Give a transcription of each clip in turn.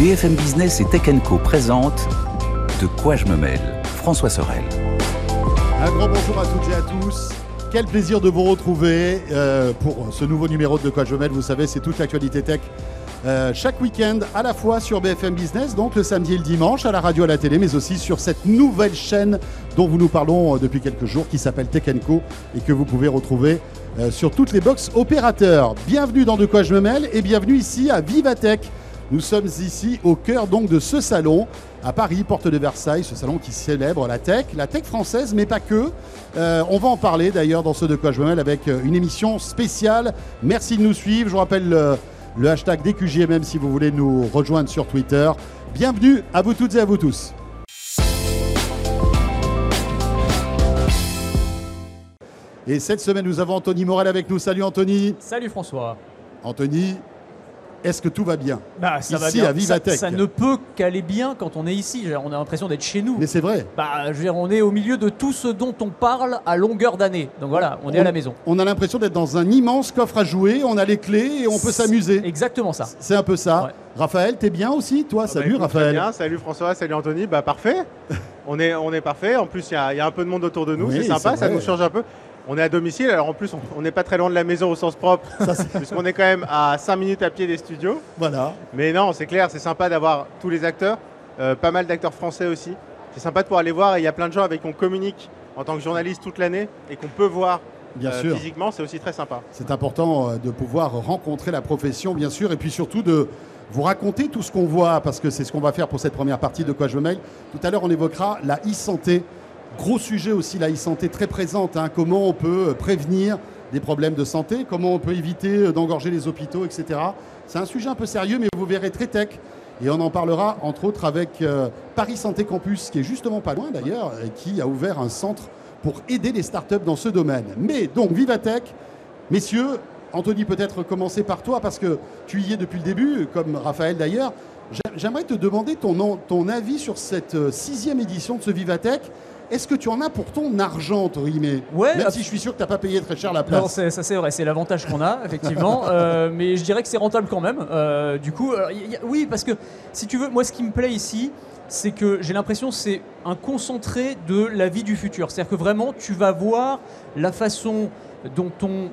BFM Business et Tech Co présente De quoi je me mêle François Sorel. Un grand bonjour à toutes et à tous. Quel plaisir de vous retrouver euh, pour ce nouveau numéro de De quoi je me mêle. Vous savez, c'est toute l'actualité tech. euh, chaque week-end, à la fois sur BFM Business, donc le samedi et le dimanche, à la radio, à la télé, mais aussi sur cette nouvelle chaîne dont vous nous parlons euh, depuis quelques jours, qui s'appelle Tech Co et que vous pouvez retrouver sur toutes les box opérateurs. Bienvenue dans De quoi je me mêle et bienvenue ici à Vivatech. Nous sommes ici au cœur donc de ce salon à Paris, porte de Versailles, ce salon qui célèbre la tech, la tech française, mais pas que. Euh, on va en parler d'ailleurs dans ce De quoi je me mêle avec euh, une émission spéciale. Merci de nous suivre. Je vous rappelle le, le hashtag DQJMM si vous voulez nous rejoindre sur Twitter. Bienvenue à vous toutes et à vous tous. Et cette semaine, nous avons Anthony Morel avec nous. Salut Anthony. Salut François. Anthony, est-ce que tout va bien Bah, ça va Ici, bien. à Vivatech. Ça, ça ne peut qu'aller bien quand on est ici. On a l'impression d'être chez nous. Mais c'est vrai. Bah, je veux dire, on est au milieu de tout ce dont on parle à longueur d'année. Donc voilà, on est à la maison. On a l'impression d'être dans un immense coffre à jouer, on a les clés et on peut s'amuser. Exactement ça. C'est un peu ça. Ouais. Raphaël, t'es bien aussi Toi, Ah bah salut écoute, Raphaël. bien. Salut François, salut Anthony. Bah parfait. on, est, on est parfait. En plus, il y, a- il y a un peu de monde autour de nous. Oui, c'est sympa, ça nous change un peu. On est à domicile, alors en plus, on- n'est pas très loin de la maison au sens propre, puisqu'on est quand même à 5 minutes à pied des studios. Voilà. Mais non, c'est clair, c'est sympa d'avoir tous les acteurs, euh, pas mal d'acteurs français aussi. C'est sympa de pouvoir les voir et il y a plein de gens avec qui on communique en tant que journaliste toute l'année et qu'on peut voir Bien euh, sûr. physiquement, c'est aussi très sympa. C'est important euh, de pouvoir rencontrer la profession, bien sûr, et puis surtout de vous raconter tout ce qu'on voit, parce que c'est ce qu'on va faire pour cette première partie de Quoi je mêle. Tout à l'heure, on évoquera la e-santé. Gros sujet aussi, la e-santé très présente. hein. Comment on peut euh, prévenir des problèmes de santé, comment on peut éviter euh, d'engorger les hôpitaux, etc. C'est un sujet un peu sérieux, mais vous verrez très tech. Et on en parlera entre autres avec euh, Paris Santé Campus, qui est justement pas loin d'ailleurs, qui a ouvert un centre pour aider les startups dans ce domaine. Mais donc, Vivatech, Messieurs, Anthony, peut-être commencer par toi, parce que tu y es depuis le début, comme Raphaël d'ailleurs. J'ai- J'aimerais te demander ton, ton avis sur cette sixième édition de ce Vivatech. Est-ce que tu en as pour ton argent, entre guillemets? Ouais, Même si je suis sûr que tu n'as pas payé très cher la Non, place. c'est- ça c'est vrai, c'est l'avantage qu'on a, effectivement. Euh, mais je dirais que c'est rentable quand même. Euh, du coup, alors, y- y a- oui, parce que si tu veux, moi ce qui me plaît ici, c'est que j'ai l'impression que c'est un concentré de la vie du futur. C'est-à-dire que vraiment, tu vas voir la façon dont on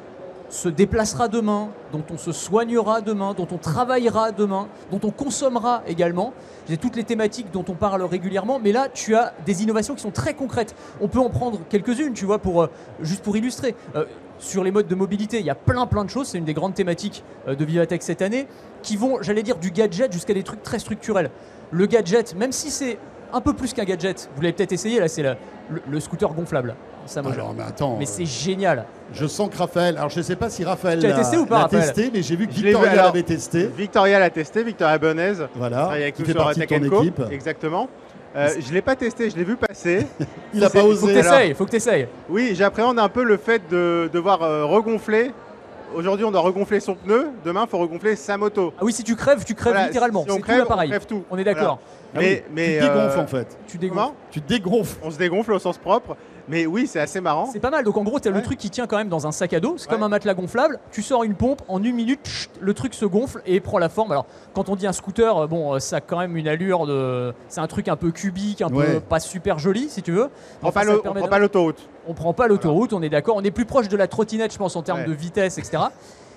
se déplacera demain, dont on se soignera demain, dont on travaillera demain, dont on consommera également. J'ai toutes les thématiques dont on parle régulièrement, mais là, tu as des innovations qui sont très concrètes. On peut en prendre quelques-unes, tu vois, pour, euh, juste pour illustrer. Euh, sur les modes de mobilité, il y a plein plein de choses, c'est une des grandes thématiques euh, de Vivatech cette année, qui vont, j'allais dire, du gadget jusqu'à des trucs très structurels. Le gadget, même si c'est un peu plus qu'un gadget, vous l'avez peut-être essayé, là, c'est le, le- le scooter gonflable. Ça, moi, Alors, mais attends, mais euh, c'est génial. je sens que Raphaël, alors je ne sais pas si Raphaël l'a testé ou pas, Raphaël testé, mais j'ai vu que Victoria l'avait testé. Victoria l'a testé, Victoria Bonez. Voilà, travaille avec qui fait partie de Tech ton Co. équipe. Exactement. Euh, je ne l'ai pas testé, je l'ai vu passer. Il n'a C'est- pas faut Faut que osé. t'essayes, faut que t'essayes. Oui, j'appréhende un peu le fait de devoir euh, regonfler. Aujourd'hui, on doit regonfler son pneu. Demain, il faut regonfler sa moto. Ah oui, si tu crèves, tu crèves Voilà, littéralement. si on crève, on crève tout. On est d'accord. Ah oui, Mais, tu dégonfles euh, en fait. Tu dégonfles. Comment Tu dégonfles. On se dégonfle au sens propre. Mais oui, c'est assez marrant. C'est pas mal. Donc en gros, tu as le Ouais. truc qui tient quand même dans un sac à dos. C'est comme Ouais. un matelas gonflable. Tu sors une pompe, en une minute, chut, le truc se gonfle et prend la forme. Alors, quand on dit un scooter, euh, bon, euh, ça a quand même une allure de. C'est un truc un peu cubique, un Ouais. peu pas super joli, si tu veux. On prend on prend pas l'autoroute. on prend pas l'autoroute, on est d'accord. On est plus proche de la trottinette, je pense, en termes Ouais. de vitesse, etc.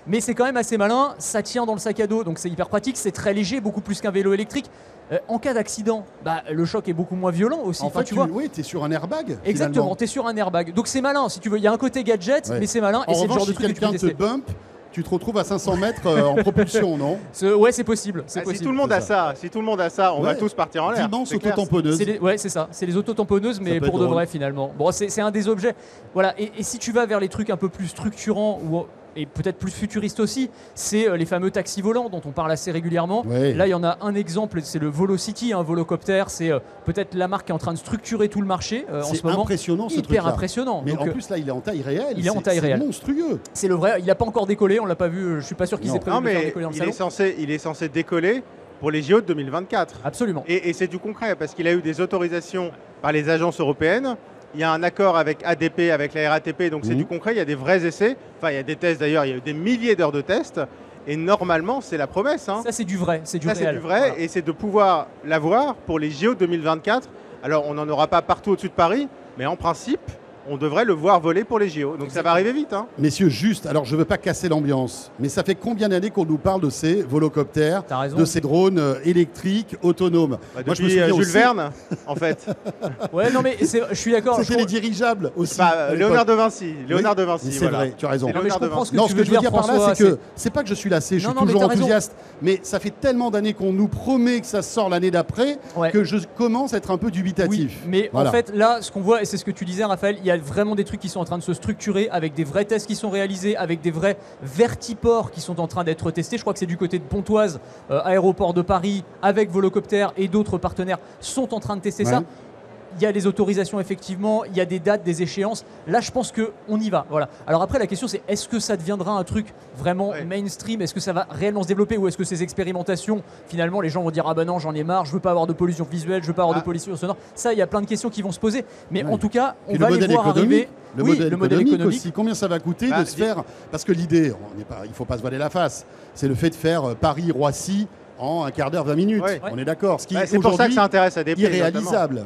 Mais c'est quand même assez malin. Ça tient dans le sac à dos, donc c'est hyper pratique. C'est très léger, beaucoup plus qu'un vélo électrique. Euh, en cas d'accident, bah, le choc est beaucoup moins violent aussi. En Enfin, fait, tu tu vois. oui, es sur un airbag. Exactement, finalement. tu es sur un airbag. Donc c'est malin, si tu veux. Il y a un côté gadget, Ouais. mais c'est malin. En et c'est le genre de si truc que tu peux te bump, tu te retrouves à 500 mètres euh, en propulsion, non Ce- Ouais, c'est possible. C'est Ah, si tout le monde a ça, si tout le monde a ça, on Ouais. va tous partir en l'air. Autotamponneuses. C'est les- ouais, c'est ça. C'est les autotamponneuses, mais pour de drôle. vrai finalement. Bon, c'est c'est un des objets. Voilà. Et, et si tu vas vers les trucs un peu plus structurants, où et peut-être plus futuriste aussi, c'est euh, les fameux taxis volants dont on parle assez régulièrement. Ouais. Là, il y en a un exemple, c'est le Volocity, un volocopter. C'est euh, peut-être la marque qui est en train de structurer tout le marché euh, en C'est ce moment. impressionnant ce Hyper truc-là. impressionnant. Mais Donc, en plus là, il est en taille réelle. il est en C'est- taille c'est réelle. monstrueux. c'est le vrai. Il n'a pas encore décollé, on l'a pas vu. Je suis pas sûr qu'il s'est prévu Non, de le faire mais décoller dans le il salon. est, censé, il est censé décoller pour les JO de 2024. Absolument. Et, et c'est du concret parce qu'il a eu des autorisations par les agences européennes. Il y a un accord avec ADP, avec la RATP, donc c'est Mhm. du concret. Il y a des vrais essais. Enfin, il y a des tests d'ailleurs. Il y a eu des milliers d'heures de tests. Et normalement, c'est la promesse. hein. Ça, c'est du vrai. C'est du Ça, c'est du vrai. Voilà. Et c'est de pouvoir l'avoir pour les JO 2024. Alors, on n'en aura pas partout au-dessus de Paris, mais en principe, on devrait le voir voler pour les JO. Donc, ça va arriver vite. hein. Messieurs, juste, alors je ne veux pas casser l'ambiance, mais ça fait combien d'années qu'on nous parle de ces volocoptères, de ces drones euh, électriques autonomes? Bah, Moi, je me depuis euh, souviens Jules aussi- Verne, en fait. Ouais, non, mais c'est- je suis d'accord. je C'était les dirigeables aussi. Bah. Léonard de Vinci. Léonard Oui, de Vinci. C'est voilà. vrai, tu as raison. Non, mais je Léonard de comprends Vinci. ce que Non, tu ce veux que je veux dire, dire par là, François, c'est que c'est pas que je suis lassé, je Non, suis mais toujours enthousiaste, mais ça fait tellement d'années qu'on nous promet que ça sort l'année d'après que je commence à être un peu dubitatif. mais en fait, là, ce qu'on voit, et c'est ce que tu disais, Raphaël, il y a vraiment des trucs qui sont en train de se structurer avec des vrais tests qui sont réalisés, avec des vrais vertiports qui sont en train d'être testés. Je crois que c'est du côté de Pontoise, euh, aéroport de Paris, avec Volocopter et d'autres partenaires sont en train de tester ça. Il y a les autorisations effectivement, il y a des dates, des échéances. Là, je pense que on y va. Voilà. Alors après, la question c'est est-ce que ça deviendra un truc vraiment Ouais. mainstream? Est-ce que ça va réellement se développer ou est-ce que ces expérimentations, finalement, les gens vont dire ah ben non, j'en ai marre, je veux pas avoir de pollution visuelle, je veux pas avoir Ah. de pollution sonore? Ça, il y a plein de questions qui vont se poser. Mais Ouais. en tout cas, on Puis va le les voir arriver. le oui, modèle le modèle économique économique. aussi. Combien ça va coûter Bah, de se faire? Parce que l'idée, on n'est pas, il faut pas se voiler la face. C'est le fait de faire euh, Paris-Roissy en un quart d'heure, 20 minutes. Ouais. On est d'accord. Ce qui Bah, est c'est pour ça que ça intéresse ADP. notamment. irréalisable.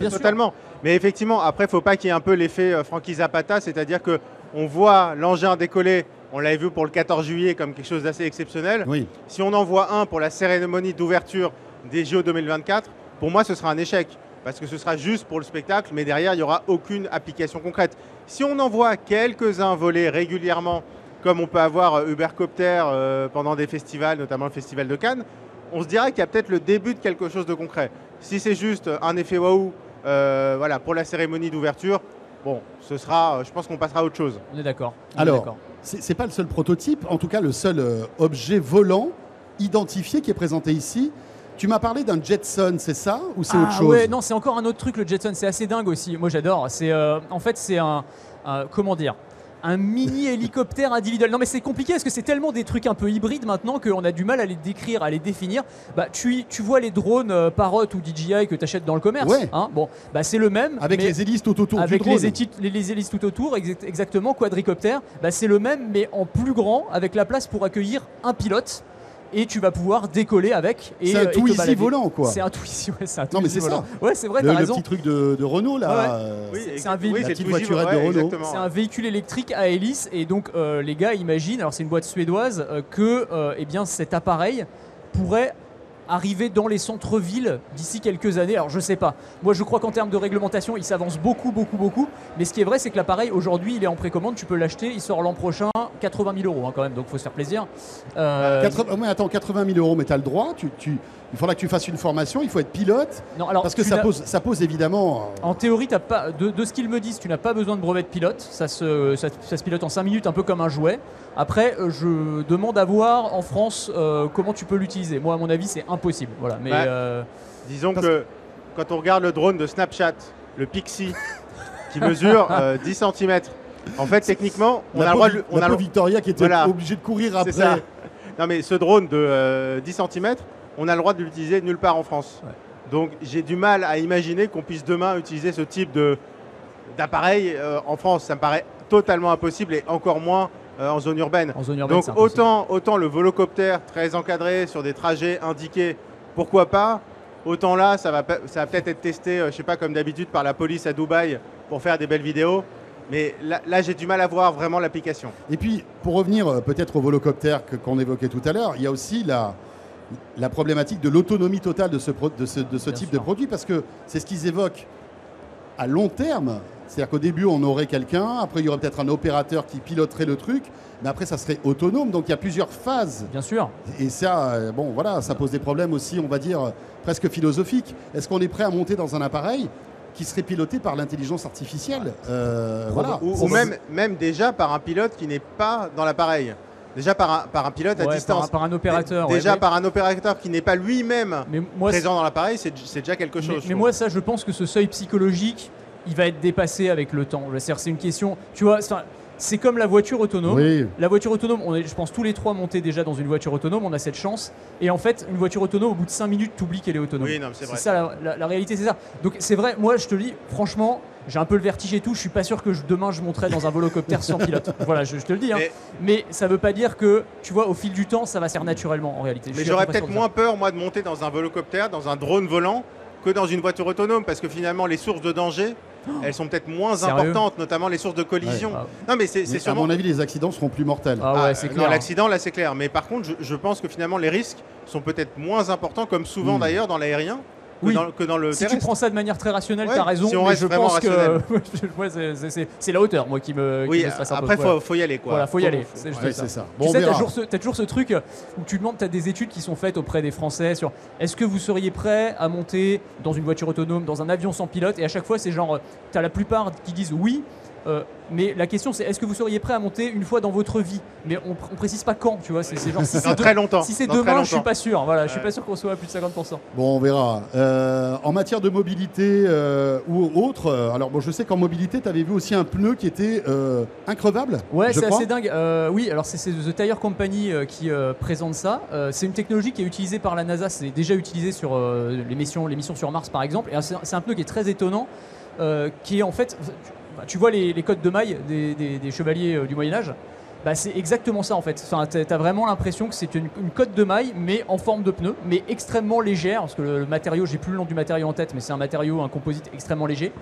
Bien sûr. Totalement. Mais effectivement, après, il faut pas qu'il y ait un peu l'effet euh, Frankie Zapata, c'est-à-dire que on voit l'engin décoller. On l'avait vu pour le 14 juillet comme quelque chose d'assez exceptionnel. Oui. Si on en voit un pour la cérémonie d'ouverture des JO 2024, pour moi, ce sera un échec. Parce que ce sera juste pour le spectacle, mais derrière, il n'y aura aucune application concrète. Si on en voit quelques-uns voler régulièrement, comme on peut avoir euh, Ubercopter euh, pendant des festivals, notamment le Festival de Cannes, on se dirait qu'il y a peut-être le début de quelque chose de concret. Si c'est juste un effet waouh euh, voilà, pour la cérémonie d'ouverture, bon, ce sera, euh, je pense qu'on passera à autre chose. On est d'accord. Alors, c'est c'est pas le seul prototype, en tout cas le seul euh, objet volant identifié qui est présenté ici. Tu m'as parlé d'un Jetson, c'est ça Ou c'est Ah autre chose ouais, non, c'est encore un autre truc, le Jetson. C'est assez dingue aussi. Moi, j'adore. C'est, euh, en fait, c'est un, un- comment dire, un mini hélicoptère individuel. Non, mais c'est compliqué parce que c'est tellement des trucs un peu hybrides maintenant qu'on a du mal à les décrire, à les définir. Bah, tu, tu vois les drones euh, Parrot ou DJI que tu achètes dans le commerce. Ouais. hein. bon, bah, c'est le même. Avec mais les hélices tout autour avec du drone. les, les, les hélices tout autour, exact- exactement, quadricoptère, bah, c'est le même, mais en plus grand, avec la place pour accueillir un pilote. Et tu vas pouvoir décoller avec. et, C'est euh, un te Twizy balader. volant, quoi. C'est un Twizy, ouais, c'est un Non, mais c'est volant. ça. Ouais, c'est vrai, le, t'as le raison. petit truc de, de Renault, là. Ouais, ouais. euh, Oui, c'est un véhicule. La c'est petite Twizy, voiturette de Renault. C'est un véhicule électrique à hélice et donc euh, les gars imaginent, alors c'est une boîte suédoise, euh, que euh, eh bien, cet appareil pourrait arriver dans les centres-villes d'ici quelques années. Alors je sais pas. Moi je crois qu'en termes de réglementation, il s'avance beaucoup, beaucoup, beaucoup. Mais ce qui est vrai, c'est que l'appareil aujourd'hui, il est en précommande. Tu peux l'acheter. Il sort l'an prochain, 80 000 euros hein, quand même. Donc faut se faire plaisir. Euh, 80 ouais, attends, 80 000 euros, mais tu as le droit. Tu- il faudra que tu fasses une formation, il faut être pilote. non, alors, Parce que ça pose, ça pose évidemment. euh, En théorie, t'as pas, de, de ce qu'ils me disent, tu n'as pas besoin de brevet de pilote. Ça se, ça, ça se pilote en 5 minutes, un peu comme un jouet. Après, euh, je demande à voir en France euh, comment tu peux l'utiliser. Moi, à mon avis, c'est impossible. Voilà. Mais euh, Disons Parce- que quand on regarde le drone de Snapchat, le Pixie, qui mesure euh, 10 cm, en fait, techniquement, on la a le droit de. On la a le- pauvre Victoria qui était Voilà. obligée de courir après. Ça. Non, mais ce drone de euh, 10 cm, on a le droit de l'utiliser nulle part en France. Ouais. Donc, j'ai du mal à imaginer qu'on puisse demain utiliser ce type de d'appareil euh, en France. Ça me paraît totalement impossible et encore moins euh, en zone urbaine. en zone urbaine, Donc autant, autant le volocoptère très encadré sur des trajets indiqués, pourquoi pas Autant là, ça va, pe- ça va peut-être être testé, euh, je sais pas, comme d'habitude par la police à Dubaï pour faire des belles vidéos. Mais là, là, j'ai du mal à voir vraiment l'application. Et puis, pour revenir euh, peut-être au volocoptère que- qu'on évoquait tout à l'heure, il y a aussi la, la problématique de l'autonomie totale de ce, pro- de ce, de ce Bien type sûr. de produit, parce que c'est ce qu'ils évoquent à long terme. C'est-à-dire qu'au début, on aurait quelqu'un, après, il y aurait peut-être un opérateur qui piloterait le truc, mais après, ça serait autonome. Donc, il y a plusieurs phases. Bien sûr. Et ça, euh, bon, voilà, ça pose des problèmes aussi, on va dire, presque philosophiques. Est-ce qu'on est prêt à monter dans un appareil qui serait piloté par l'intelligence artificielle? Euh, voilà. Ou, même déjà par un pilote qui n'est pas dans l'appareil? Déjà par un, par un pilote à distance. par, un- par un opérateur. Déjà ouais, mais- par un opérateur qui n'est pas lui-même mais moi, présent dans l'appareil, c'est déjà quelque chose. Mais, moi, ça, je pense que ce seuil psychologique, il va être dépassé avec le temps. C'est une question. Tu vois, c'est- comme la voiture autonome. Oui. La voiture autonome, on est, je pense, tous les trois montés déjà dans une voiture autonome, on a cette chance. Et en fait, une voiture autonome, au bout de 5 minutes, t'oublies qu'elle est autonome. Oui, c'est vrai. ça, la, la- la réalité, c'est ça. Donc, c'est vrai, moi, je te le dis, franchement, j'ai un peu le vertige et tout. Je suis pas sûr que je- demain, je monterai dans un volocoptère sans pilote. Voilà, je, je te le dis. hein. Mais- Mais ça veut pas dire que, tu vois, au fil du temps, ça va se faire naturellement, en réalité. Je Mais j'aurais peut-être moins peur, moi, de monter dans un volocoptère, dans un drone volant, que dans une voiture autonome, parce que finalement, les sources de danger, elles sont peut-être moins Sérieux importantes, notamment les sources de collision. Ah, Non, mais c'est c'est À sûrement. mon avis, les accidents seront plus mortels. ah ouais, Ah, c'est clair. l'accident, là, c'est clair. Mais par contre, je, je pense que finalement, les risques sont peut-être moins importants, comme souvent Mm. d'ailleurs dans l'aérien, que, Oui. dans, que dans le Si tu prends ça de manière très rationnelle, Ouais, t'as raison. si on mais reste je vraiment pense que rationnel. Ouais, c'est- la hauteur, moi, qui me, qui Oui, me stresse un peu. après, il Voilà. faut, faut y aller. Quoi. Voilà, faut y aller. C'est Ouais, ça. Tu Bon, sais, toujours, ce, t'as toujours ce truc où tu demandes, t'as des études qui sont faites auprès des Français sur est-ce que vous seriez prêt à monter dans une voiture autonome, dans un avion sans pilote? Et à chaque fois, c'est genre, euh, t'as la plupart qui disent oui. Euh, mais la question c'est est-ce que vous seriez prêt à monter une fois dans votre vie? Mais on, on précise pas quand, tu vois. C'est, c'est genre si c'est de- très longtemps. si c'est demain, je suis pas sûr. Voilà, je suis pas sûr qu'on soit à plus de 50%. Bon, on verra. Euh, en matière de mobilité euh, ou autre, alors bon, je sais qu'en mobilité, tu avais vu aussi un pneu qui était euh, increvable. Ouais, je c'est crois. assez dingue. Euh, oui, alors c'est c'est The Tire Company euh, qui euh, présente ça. Euh, c'est une technologie qui est utilisée par la NASA. C'est déjà utilisé sur euh, les, missions, les missions sur Mars, par exemple. Et c'est c'est un pneu qui est très étonnant, euh, qui est en fait. Tu, vois les, les de maille des, chevaliers euh, du Moyen Âge bah, c'est exactement ça en fait. Enfin, t'as vraiment l'impression que c'est une, une cote de maille, mais en forme de pneu, mais extrêmement légère, parce que le, matériau, j'ai plus le nom du matériau en tête, mais c'est un matériau, un composite extrêmement léger.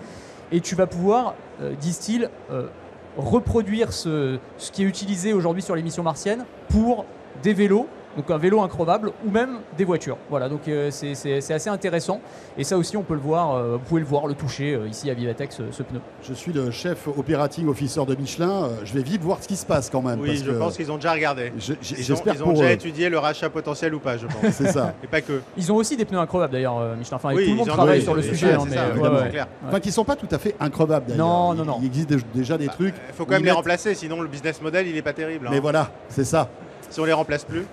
Et tu vas pouvoir, euh, disent-ils, euh, reproduire ce qui est utilisé aujourd'hui sur les missions martiennes pour des vélos, donc un vélo increvable, ou même des voitures. Voilà, donc euh, c'est- assez intéressant. Et ça aussi, on peut le voir, euh, vous pouvez le voir, le toucher euh, ici à Vivatech, ce, ce pneu. Je suis le chef operating officer de Michelin. euh, Je vais vite voir ce qui se passe quand même. Oui, parce je que pense qu'ils ont déjà regardé. je- j- Ils ont, J'espère ils ont pour déjà étudié le rachat potentiel ou pas, je pense. C'est ça. Et pas que. Ils ont aussi des pneus increvables d'ailleurs, euh, Michelin. Enfin, Oui, tout le monde travaille oui, sur le sujet. ça, hein, mais, ça, ouais, évidemment, ouais. c'est clair. Enfin, qui sont pas tout à fait increvables d'ailleurs. Non, non, non. Il existe déjà des trucs. Il faut quand même les remplacer, sinon le business model il est pas terrible. hein. Mais voilà, c'est ça. Si on les remplace plus.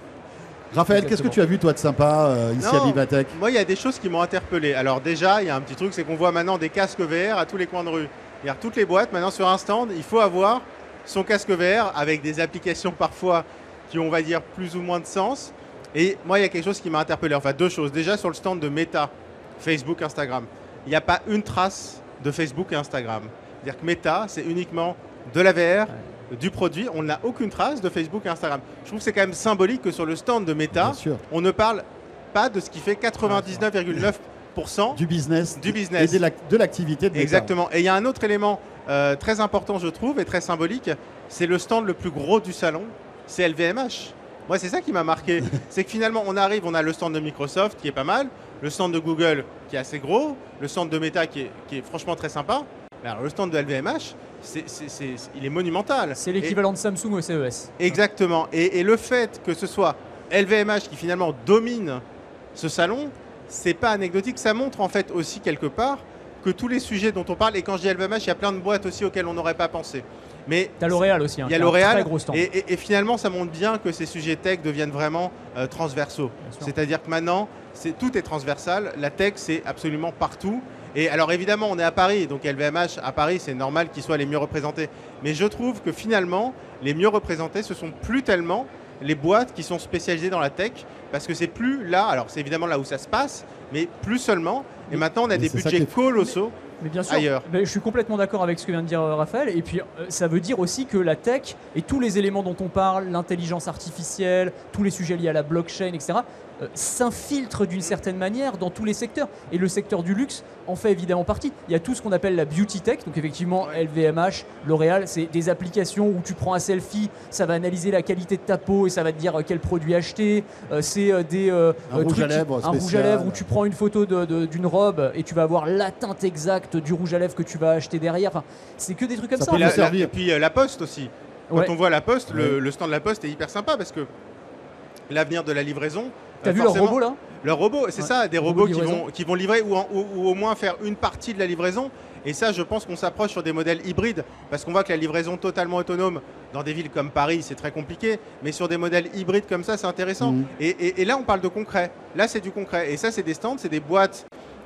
Raphaël, qu'est-ce que tu as vu toi de sympa euh, ici Non. à Vivatech Moi, il y a des choses qui m'ont interpellé. Alors déjà, il y a un petit truc, c'est qu'on voit maintenant des casques VR à tous les coins de rue. Regarde, toutes les boîtes, maintenant sur un stand, il faut avoir son casque VR avec des applications parfois qui ont, on va dire, plus ou moins de sens. Et moi, il y a quelque chose qui m'a interpellé. Enfin, deux choses. Déjà, sur le stand de Meta, Facebook, Instagram, il n'y a pas une trace de Facebook et Instagram. C'est-à-dire que Meta, c'est uniquement de la VR, du produit. On n'a aucune trace de Facebook et Instagram. Je trouve que c'est quand même symbolique que sur le stand de Meta, on ne parle pas de ce qui fait 99,9% Du business. Du business. Et de l'ac- de l'activité de Meta. Exactement. Et il y a un autre élément euh, très important, je trouve, et très symbolique, c'est le stand le plus gros du salon, c'est LVMH. Moi, c'est ça qui m'a marqué. c'est que finalement, on arrive, on a le stand de Microsoft qui est pas mal, le stand de Google qui est assez gros, le stand de Meta qui est, qui est franchement très sympa. Mais alors, le stand de LVMH, c'est, c'est- c'est- il est monumental. C'est l'équivalent de Samsung au CES. Exactement. Et, et le fait que ce soit LVMH qui finalement domine ce salon, c'est pas anecdotique. Ça montre en fait aussi quelque part que tous les sujets dont on parle, et quand je dis LVMH, il y a plein de boîtes aussi auxquelles on n'aurait pas pensé. Mais T'as L'Oréal aussi. hein, il y a L'Oréal, Très gros stand. et, et- et finalement, ça montre bien que ces sujets tech deviennent vraiment euh, transversaux. C'est-à-dire que maintenant, tout est transversal. La tech, c'est absolument partout. Et alors évidemment, on est à Paris, donc LVMH à Paris, c'est normal qu'ils soient les mieux représentés. Mais je trouve que finalement, les mieux représentés, ce sont plus tellement les boîtes qui sont spécialisées dans la tech, parce que c'est plus là. Alors c'est évidemment là où ça se passe, mais plus seulement. Et maintenant, on a mais des budgets colossaux. Mais bien sûr, ailleurs. mais je suis complètement d'accord avec ce que vient de dire euh, Raphaël. Et puis, euh, ça veut dire aussi que la tech et tous les éléments dont on parle, l'intelligence artificielle, tous les sujets liés à la blockchain, etc., euh, s'infiltrent d'une certaine manière dans tous les secteurs. Et le secteur du luxe en fait évidemment partie. Il y a tout ce qu'on appelle la beauty tech. Donc, effectivement, LVMH, L'Oréal, c'est des applications où tu prends un selfie, ça va analyser la qualité de ta peau et ça va te dire euh, quel produit acheter. Euh, c'est des Un rouge à qui- lèvres un rouge à lèvres où tu prends une photo d'une robe et tu vas avoir la teinte exacte du rouge à lèvres que tu vas acheter derrière. Enfin, c'est que des trucs comme Ça Et, nous la- la- servir. et puis la Poste aussi. Quand Ouais. on voit la Poste, le stand de la Poste est hyper sympa parce que l'avenir de la livraison. T'as vu leur robot là leurs robots. C'est Ouais. ça, des Robots qui vont, qui vont livrer ou, en- ou- ou au moins faire une partie de la livraison. Et ça, je pense qu'on s'approche sur des modèles hybrides parce qu'on voit que la livraison totalement autonome dans des villes comme Paris, c'est très compliqué. Mais sur des modèles hybrides comme ça, c'est intéressant. Mhm. Et, et- et là, on parle de concret. Là, c'est du concret. Et ça, c'est des stands, c'est des boîtes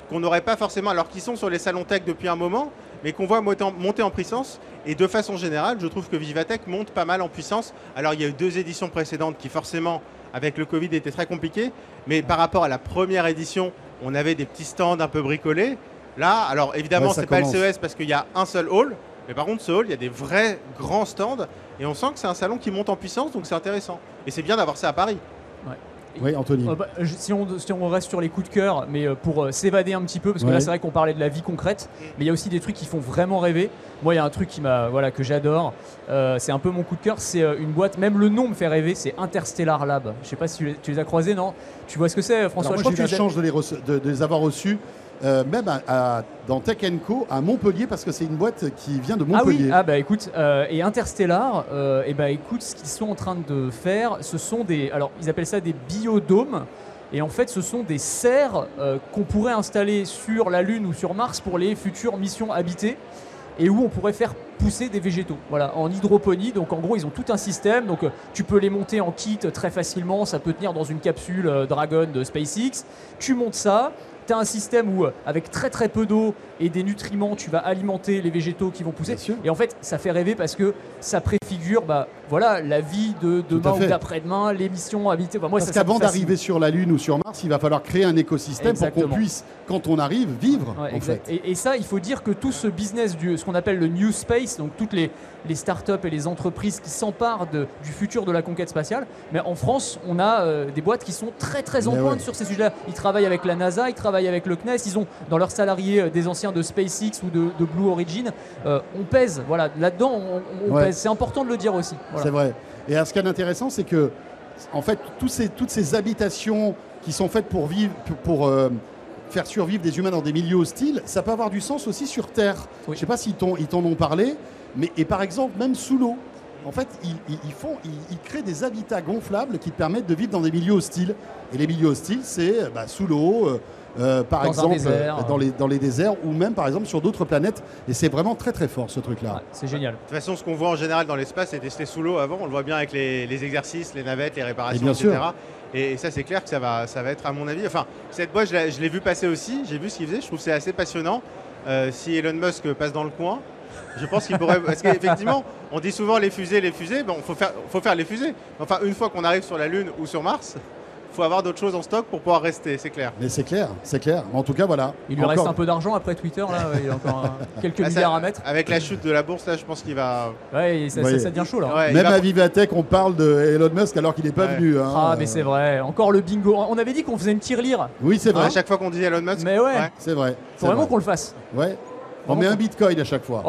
qu'on n'aurait pas forcément, alors qu'ils sont sur les salons tech depuis un moment, mais qu'on voit monter en, puissance. Et de façon générale, je trouve que Vivatech monte pas mal en puissance. Alors, il y a eu deux éditions précédentes qui, forcément, avec le Covid, étaient très compliquées. Mais par rapport à la première édition, on avait des petits stands un peu bricolés. Là, alors évidemment, Ouais, c'est pas le. CES parce qu'il y a un seul hall. Mais par contre, ce hall, il y a des vrais grands stands. Et on sent que c'est un salon qui monte en puissance, donc c'est intéressant. Et c'est bien d'avoir ça à Paris. Oui, Anthony. Euh, bah, je- si, on, si on reste sur les coups de cœur, mais euh, pour euh, s'évader un petit peu, parce que Ouais. là c'est vrai qu'on parlait de la vie concrète, mais il y a aussi des trucs qui font vraiment rêver. Moi, il y a un truc qui m'a, voilà, que j'adore. euh, c'est un peu mon coup de cœur. C'est une boîte, même le nom me fait rêver. C'est Interstellar Lab. Je sais pas si tu les, tu les as croisés, non? Tu vois ce que c'est, François? Alors Je moi, j'ai eu la chance de les, rece- de- de les avoir reçus, euh, même à- à- dans Tech Co à Montpellier, parce que c'est une boîte qui vient de Ah oui, Montpellier. ah bah écoute, euh, et Interstellar, euh, et bah écoute, ce qu'ils sont en train de faire, ce sont des, alors ils appellent ça des biodômes, et en fait ce sont des serres qu'on pourrait installer sur la Lune ou sur Mars pour les futures missions habitées, et où on pourrait faire pousser des végétaux, voilà, en hydroponie. Donc en gros ils ont tout un système, donc tu peux les monter en kit très facilement, ça peut tenir dans une capsule Dragon de SpaceX. Tu montes ça. Tu as un système où, euh, avec très très peu d'eau et des nutriments, tu vas alimenter les végétaux qui vont pousser. Et en fait, ça fait rêver parce que ça préfigure bah, voilà, la vie de demain ou d'après-demain, les missions habitées. Enfin, moi, Parce qu'avant d'arriver sur la Lune ou sur Mars, il va falloir créer un écosystème pour qu'on puisse, quand on arrive, vivre. Ouais, en exact. fait. Et, et ça, il faut dire que tout ce business, du, ce qu'on appelle le New Space, donc toutes les, les startups et les entreprises qui s'emparent du futur de la conquête spatiale, mais en France, on a euh, des boîtes qui sont très très en pointe ouais. sur ces sujets-là. Ils travaillent avec la NASA, ils travaillent avec le CNES, ils ont dans leurs salariés euh, des anciens de SpaceX ou de, de Blue Origin. Euh, on pèse, voilà, là-dedans, on, on Ouais. pèse. C'est important de le dire aussi. Voilà. C'est vrai. Et alors, ce qui est intéressant, c'est que, en fait, ces, toutes ces habitations qui sont faites pour vivre, pour, pour, euh, faire survivre des humains dans des milieux hostiles, ça peut avoir du sens aussi sur Terre. Oui. Je ne sais pas s'ils t'en ils t'en ont parlé, mais et par exemple, même sous l'eau. En fait, ils, font, ils, ils créent des habitats gonflables qui permettent de vivre dans des milieux hostiles. Et les milieux hostiles, c'est bah, sous l'eau, euh, euh, par Dans un exemple, désert. euh, dans, les, dans les déserts, ou même par exemple sur d'autres planètes. Et c'est vraiment très très fort ce truc-là. Ouais, c'est génial. De toute façon, ce qu'on voit en général dans l'espace, c'est testé sous l'eau avant. On le voit bien avec les, les exercices, les navettes, les réparations, Et bien etc. sûr. Et, ça, c'est clair que ça va, ça va être, à mon avis. Enfin, cette boîte, je l'ai vu passer aussi. J'ai vu ce qu'il faisait. Je trouve que c'est assez passionnant. Euh, si Elon Musk passe dans le coin, je pense qu'il pourrait. Parce qu'effectivement, on dit souvent les fusées, les fusées. Bon, faut faire, faut faire les fusées. Enfin, une fois qu'on arrive sur la Lune ou sur Mars, faut avoir d'autres choses en stock pour pouvoir rester. C'est clair. Mais c'est clair, c'est clair. Mais en tout cas, voilà. Il lui Encore- reste un peu d'argent après Twitter, là. Il a encore euh, quelques Là, ça- milliards à mettre. Avec la chute de la bourse, là, je pense qu'il va. Ouais, ça, Ouais. ça- ça devient chaud, là. Ouais, il Même va- à Vivatech, on parle de Elon Musk alors qu'il n'est pas Ouais. venu. hein. Ah, mais c'est vrai. Encore le bingo. On avait dit qu'on faisait une tirelire. Oui, c'est vrai. à chaque fois qu'on dit Elon Musk. Mais ouais. C'est vrai. Faut c'est vraiment vrai. qu'on le fasse. Ouais. On Vraiment met un bitcoin à chaque fois.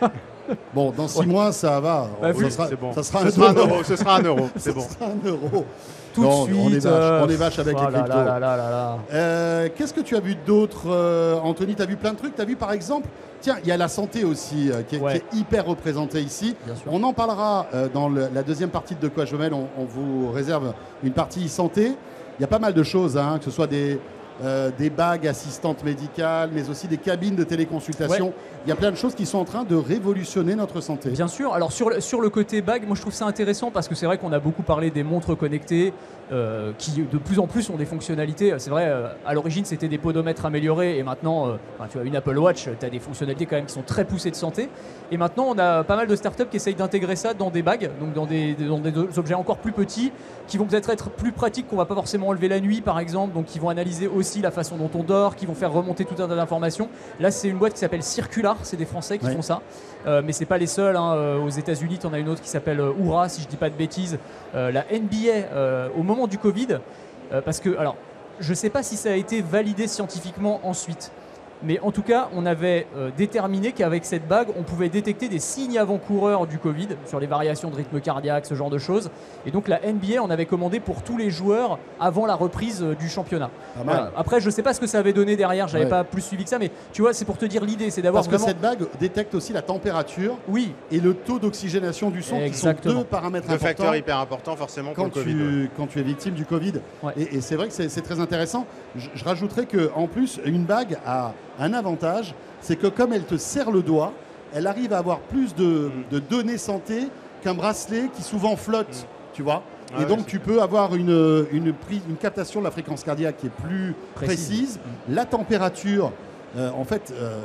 Bon, dans six mois, ça va. Bah, ça, sera, bon. ça sera Ce un sera un euro. euro. Ce sera un euro. C'est bon. sera un euro. Tout Non, de suite. on est vache, euh, on est vache avec oh les cryptos. Euh, Qu'est-ce que tu as vu d'autre, euh, Anthony? Tu as vu plein de trucs? Tu as vu par exemple, tiens, il y a la santé aussi qui, est, Ouais. qui est hyper représentée ici. On en parlera dans le- la deuxième partie de De quoi je mêle. On, on vous réserve une partie santé. Il y a pas mal de choses, hein, que ce soit des, euh, des bagues assistantes médicales, mais aussi des cabines de téléconsultation. Il y a plein de choses qui sont en train de révolutionner notre santé. Bien sûr. Alors sur le, sur le côté bague, moi je trouve ça intéressant parce que c'est vrai qu'on a beaucoup parlé des montres connectées euh, qui de plus en plus ont des fonctionnalités. C'est vrai, euh, à l'origine c'était des podomètres améliorés et maintenant, enfin, tu as une Apple Watch, tu as des fonctionnalités quand même qui sont très poussées de santé. Et maintenant on a pas mal de startups qui essayent d'intégrer ça dans des bagues, donc dans des, dans des objets encore plus petits qui vont peut-être être plus pratiques qu'on va pas forcément enlever la nuit par exemple, donc qui vont analyser aussi la façon dont on dort, qui vont faire remonter tout un tas d'informations. Là c'est une boîte qui s'appelle Circular, c'est des Français qui Ouais. font ça. Euh, mais c'est pas les seuls. hein. Euh, Aux États-Unis, tu en as une autre qui s'appelle euh, Oura, si je dis pas de bêtises. Euh, la NBA, euh, au moment du Covid, parce que, alors, je sais pas si ça a été validé scientifiquement ensuite, Mais en tout cas, on avait euh, déterminé qu'avec cette bague, on pouvait détecter des signes avant-coureurs du Covid sur les variations de rythme cardiaque, ce genre de choses. Et donc la NBA en avait commandé pour tous les joueurs avant la reprise euh, du championnat. Pas mal. Voilà. Après, je sais pas ce que ça avait donné derrière, j'avais Ouais. pas plus suivi que ça, mais tu vois, c'est pour te dire l'idée, c'est d'avoir Parce que cette bague détecte aussi la température Oui, et le taux d'oxygénation du sang, qui sont Exactement. deux paramètres Deux importants. facteurs hyper importants forcément pour quand le Covid. ouais. tu, quand tu es victime du Covid. Ouais. Et, et c'est vrai que c'est c'est très intéressant. Je, je rajouterais qu'en plus, une bague a un avantage, c'est que comme elle te serre le doigt, elle arrive à avoir plus de, de données santé qu'un bracelet qui souvent flotte, tu vois. Ah et donc tu peux avoir une, une, prise, une captation de la fréquence cardiaque qui est plus Précise. précise. La température, euh, en fait, euh,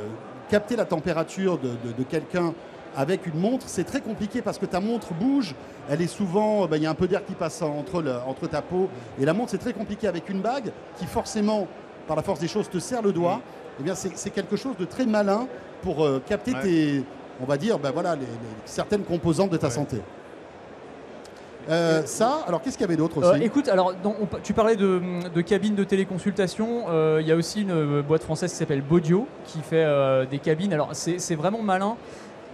capter la température de, de- de quelqu'un avec une montre, c'est très compliqué parce que ta montre bouge. Elle est souvent, ben, il y a un peu d'air qui passe entre, le- entre ta peau et la montre, c'est très compliqué avec une bague qui forcément, par la force des choses, te serre le doigt. Eh bien, c'est quelque chose de très malin pour euh, capter Ouais. tes, on va dire, ben, voilà, les- les- certaines composantes de ta Ouais. santé. Euh, ça, alors qu'est-ce qu'il y avait d'autre Euh, aussi? écoute, alors dans- on pa- tu parlais de, de cabines de téléconsultation. euh, Il y a aussi une euh, boîte française qui s'appelle Bodio qui fait euh, des cabines. Alors c'est c'est vraiment malin.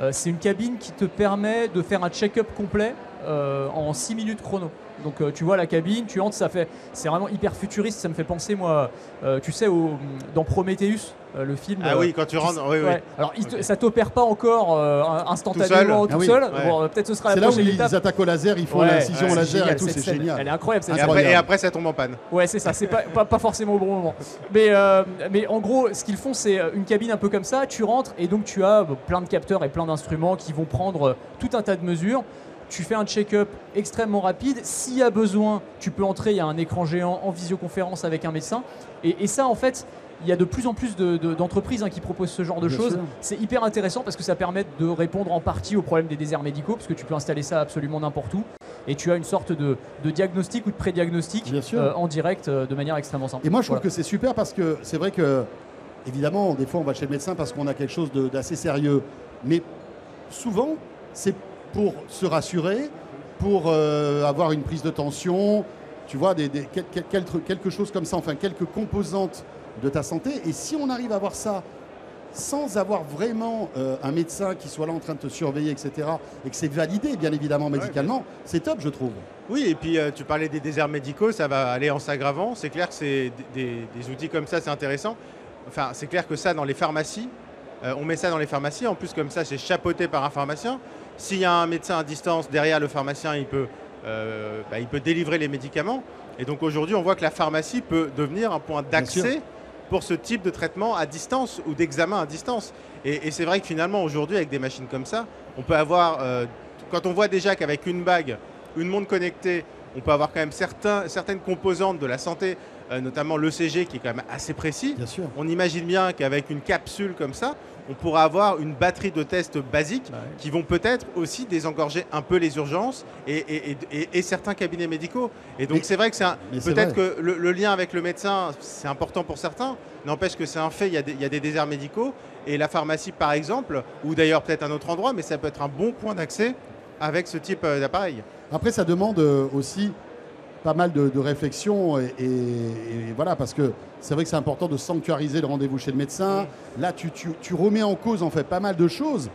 Euh, c'est une cabine qui te permet de faire un check-up complet euh, en 6 minutes chrono. Donc euh, tu vois la cabine, tu entres, ça fait, c'est vraiment hyper futuriste. Ça me fait penser moi, euh, tu sais, au, dans Prometheus, euh, le film. Ah oui, quand tu rentres, oui, oui. ouais. Alors il te- Ok. ça t'opère pas encore euh, instantanément Tout tout seul. seul. Ah oui. Bon, euh, peut-être ce sera la C'est là où prochaine ils étape. attaquent au laser, ils font Ouais, l'incision ouais, au c'est laser et génial, tout, cette c'est génial. Elle est incroyable. cette Et après, et après, ça tombe en panne. Ouais, c'est ça, c'est pas, pas, pas forcément au bon moment. Mais, euh, mais en gros, ce qu'ils font, c'est une cabine un peu comme ça, tu rentres et donc tu as plein de capteurs et plein d'instruments qui vont prendre tout un tas de mesures. Tu fais un check-up extrêmement rapide. S'il y a besoin, tu peux entrer, il y a un écran géant en visioconférence avec un médecin. Et, et ça, en fait, il y a de plus en plus de- de- d'entreprises hein, qui proposent ce genre de Bien choses. C'est hyper intéressant parce que ça permet de répondre en partie au problème des déserts médicaux, parce que tu peux installer ça absolument n'importe où. Et tu as une sorte de, de diagnostic ou de pré-diagnostic euh, en direct euh, de manière extrêmement simple. Et moi, je trouve que c'est super parce que c'est vrai que, évidemment, des fois, on va chez le médecin parce qu'on a quelque chose d'assez sérieux. Mais souvent, c'est pour se rassurer, pour euh, avoir une prise de tension, tu vois, des, des- quel- quel- quel- quelque chose comme ça, enfin, quelques composantes de ta santé. Et si on arrive à avoir ça sans avoir vraiment euh, un médecin qui soit là en train de te surveiller, etc., et que c'est validé, bien évidemment, médicalement, c'est top, je trouve. Oui, et puis euh, tu parlais des déserts médicaux, ça va aller en s'aggravant. C'est clair que c'est des, des- des outils comme ça, c'est intéressant. Enfin, c'est clair que ça, dans les pharmacies, euh, on met ça dans les pharmacies. En plus, comme ça, c'est chapeauté par un pharmacien. S'il y a un médecin à distance derrière le pharmacien, il peut, euh, bah, il peut délivrer les médicaments. Et donc aujourd'hui, on voit que la pharmacie peut devenir un point d'accès pour ce type de traitement à distance ou d'examen à distance. Et, et c'est vrai que finalement, aujourd'hui, avec des machines comme ça, on peut avoir, euh, quand on voit déjà qu'avec une bague, une montre connectée, on peut avoir quand même certains, certaines composantes de la santé, euh, notamment l'ECG qui est quand même assez précis. Bien sûr. On imagine bien qu'avec une capsule comme ça, on pourra avoir une batterie de tests basiques ouais. qui vont peut-être aussi désengorger un peu les urgences et, et- et- et- et certains cabinets médicaux. Et donc c'est vrai que peut-être que le, le lien avec le médecin, c'est important pour certains. N'empêche que c'est un fait, il y, a des, il y a des déserts médicaux et la pharmacie par exemple, ou d'ailleurs peut-être un autre endroit, mais ça peut être un bon point d'accès avec ce type euh, d'appareil. Après, ça demande euh, aussi pas mal de, de réflexion et, et- et voilà parce que c'est vrai que c'est important de sanctuariser le rendez-vous chez le médecin. Là, tu, tu- tu remets en cause en fait pas mal de choses,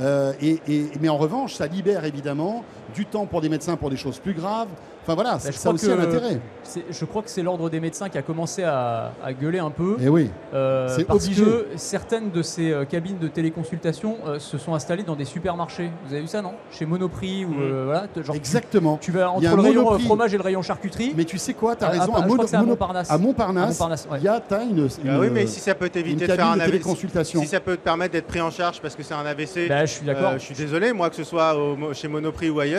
Euh, et, et- mais en revanche, ça libère évidemment du temps pour des médecins pour des choses plus graves. Enfin voilà, Bah, je ça aussi un intérêt. C'est- Je crois que c'est l'ordre des médecins qui a commencé à, à gueuler un peu. Et oui, euh, c'est parce obligé. que certaines de ces euh, cabines de téléconsultation euh, se sont installées dans des supermarchés. Vous avez vu ça, non? Chez Monoprix ou Mm. euh, voilà, genre, tu- exactement. Tu vas Il y a entre le rayon Monoprix. fromage et le rayon charcuterie. Mais tu sais quoi, tu as Ah, raison. ah, à, je crois Mono- que c'est à Mono- Montparnasse. à Montparnasse, À Montparnasse, ouais. il y a t'as une, Ah oui, mais si ça peut t'éviter de faire un AVC, téléconsultation. si ça peut te permettre d'être pris en charge parce que c'est un AVC, Bah, je suis d'accord. Euh, je suis désolé, moi, que ce soit chez Monoprix ou ailleurs,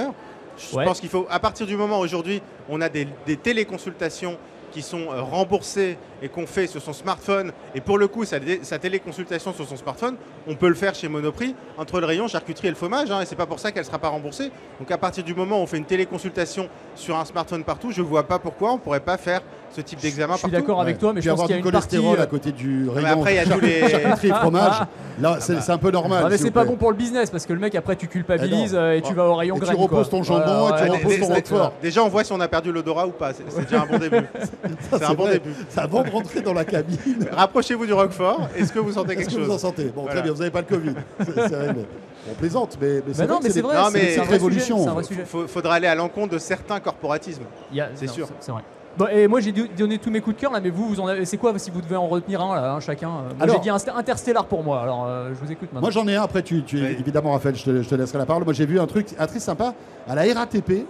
je Ouais. pense qu'il faut, à partir du moment aujourd'hui, on a des, des téléconsultations qui sont euh, remboursées et qu'on fait sur son smartphone, et pour le coup, sa, téléconsultation sur son smartphone, on peut le faire chez Monoprix entre le rayon charcuterie et le fromage, hein, et c'est pas pour ça qu'elle sera pas remboursée. Donc à partir du moment où on fait une téléconsultation sur un smartphone partout, je vois pas pourquoi on pourrait pas faire ce type d'examen Je suis partout. d'accord avec Ouais. toi, mais Puis je pense qu'il y a une partie. cholestérol euh, à côté du mais rayon après, il y a tous les- charcuterie et fromage. Là, c'est bah. un peu normal. Ah, mais c'est pas bon pour le business parce que le mec après tu culpabilises Ah euh, et tu vas au rayon Et tu reposes quoi. ton jambon et tu reposes ton roquefort. Déjà, on voit si on a perdu l'odorat ou pas. C'est déjà un bon début. C'est un bon début. De rentrer dans la cabine, Rapprochez-vous du Roquefort. Est-ce que vous sentez est-ce quelque que vous en chose sentez? Bon, très bien, vous n'avez pas le Covid. C'est- c'est vrai, mais on plaisante, mais, mais c'est Bah vrai non, que mais c'est vrai, Non, c'est mais- c'est un c'est vrai révolution. sujet, c'est un vrai sujet. Faut- Faudra aller à l'encontre de certains corporatismes. Il C'est non, sûr. C'est vrai. Bon, et moi j'ai do- donné tous mes coups de cœur là, mais vous, vous en avez. C'est quoi si vous devez en retenir un là, hein, chacun? Moi j'ai dit Interstellar pour moi. Alors euh, je vous écoute maintenant. Moi j'en ai un, après tu, tu- Oui. évidemment Raphaël, je te, je te laisserai la parole. Moi j'ai vu un truc un très sympa à la RATP.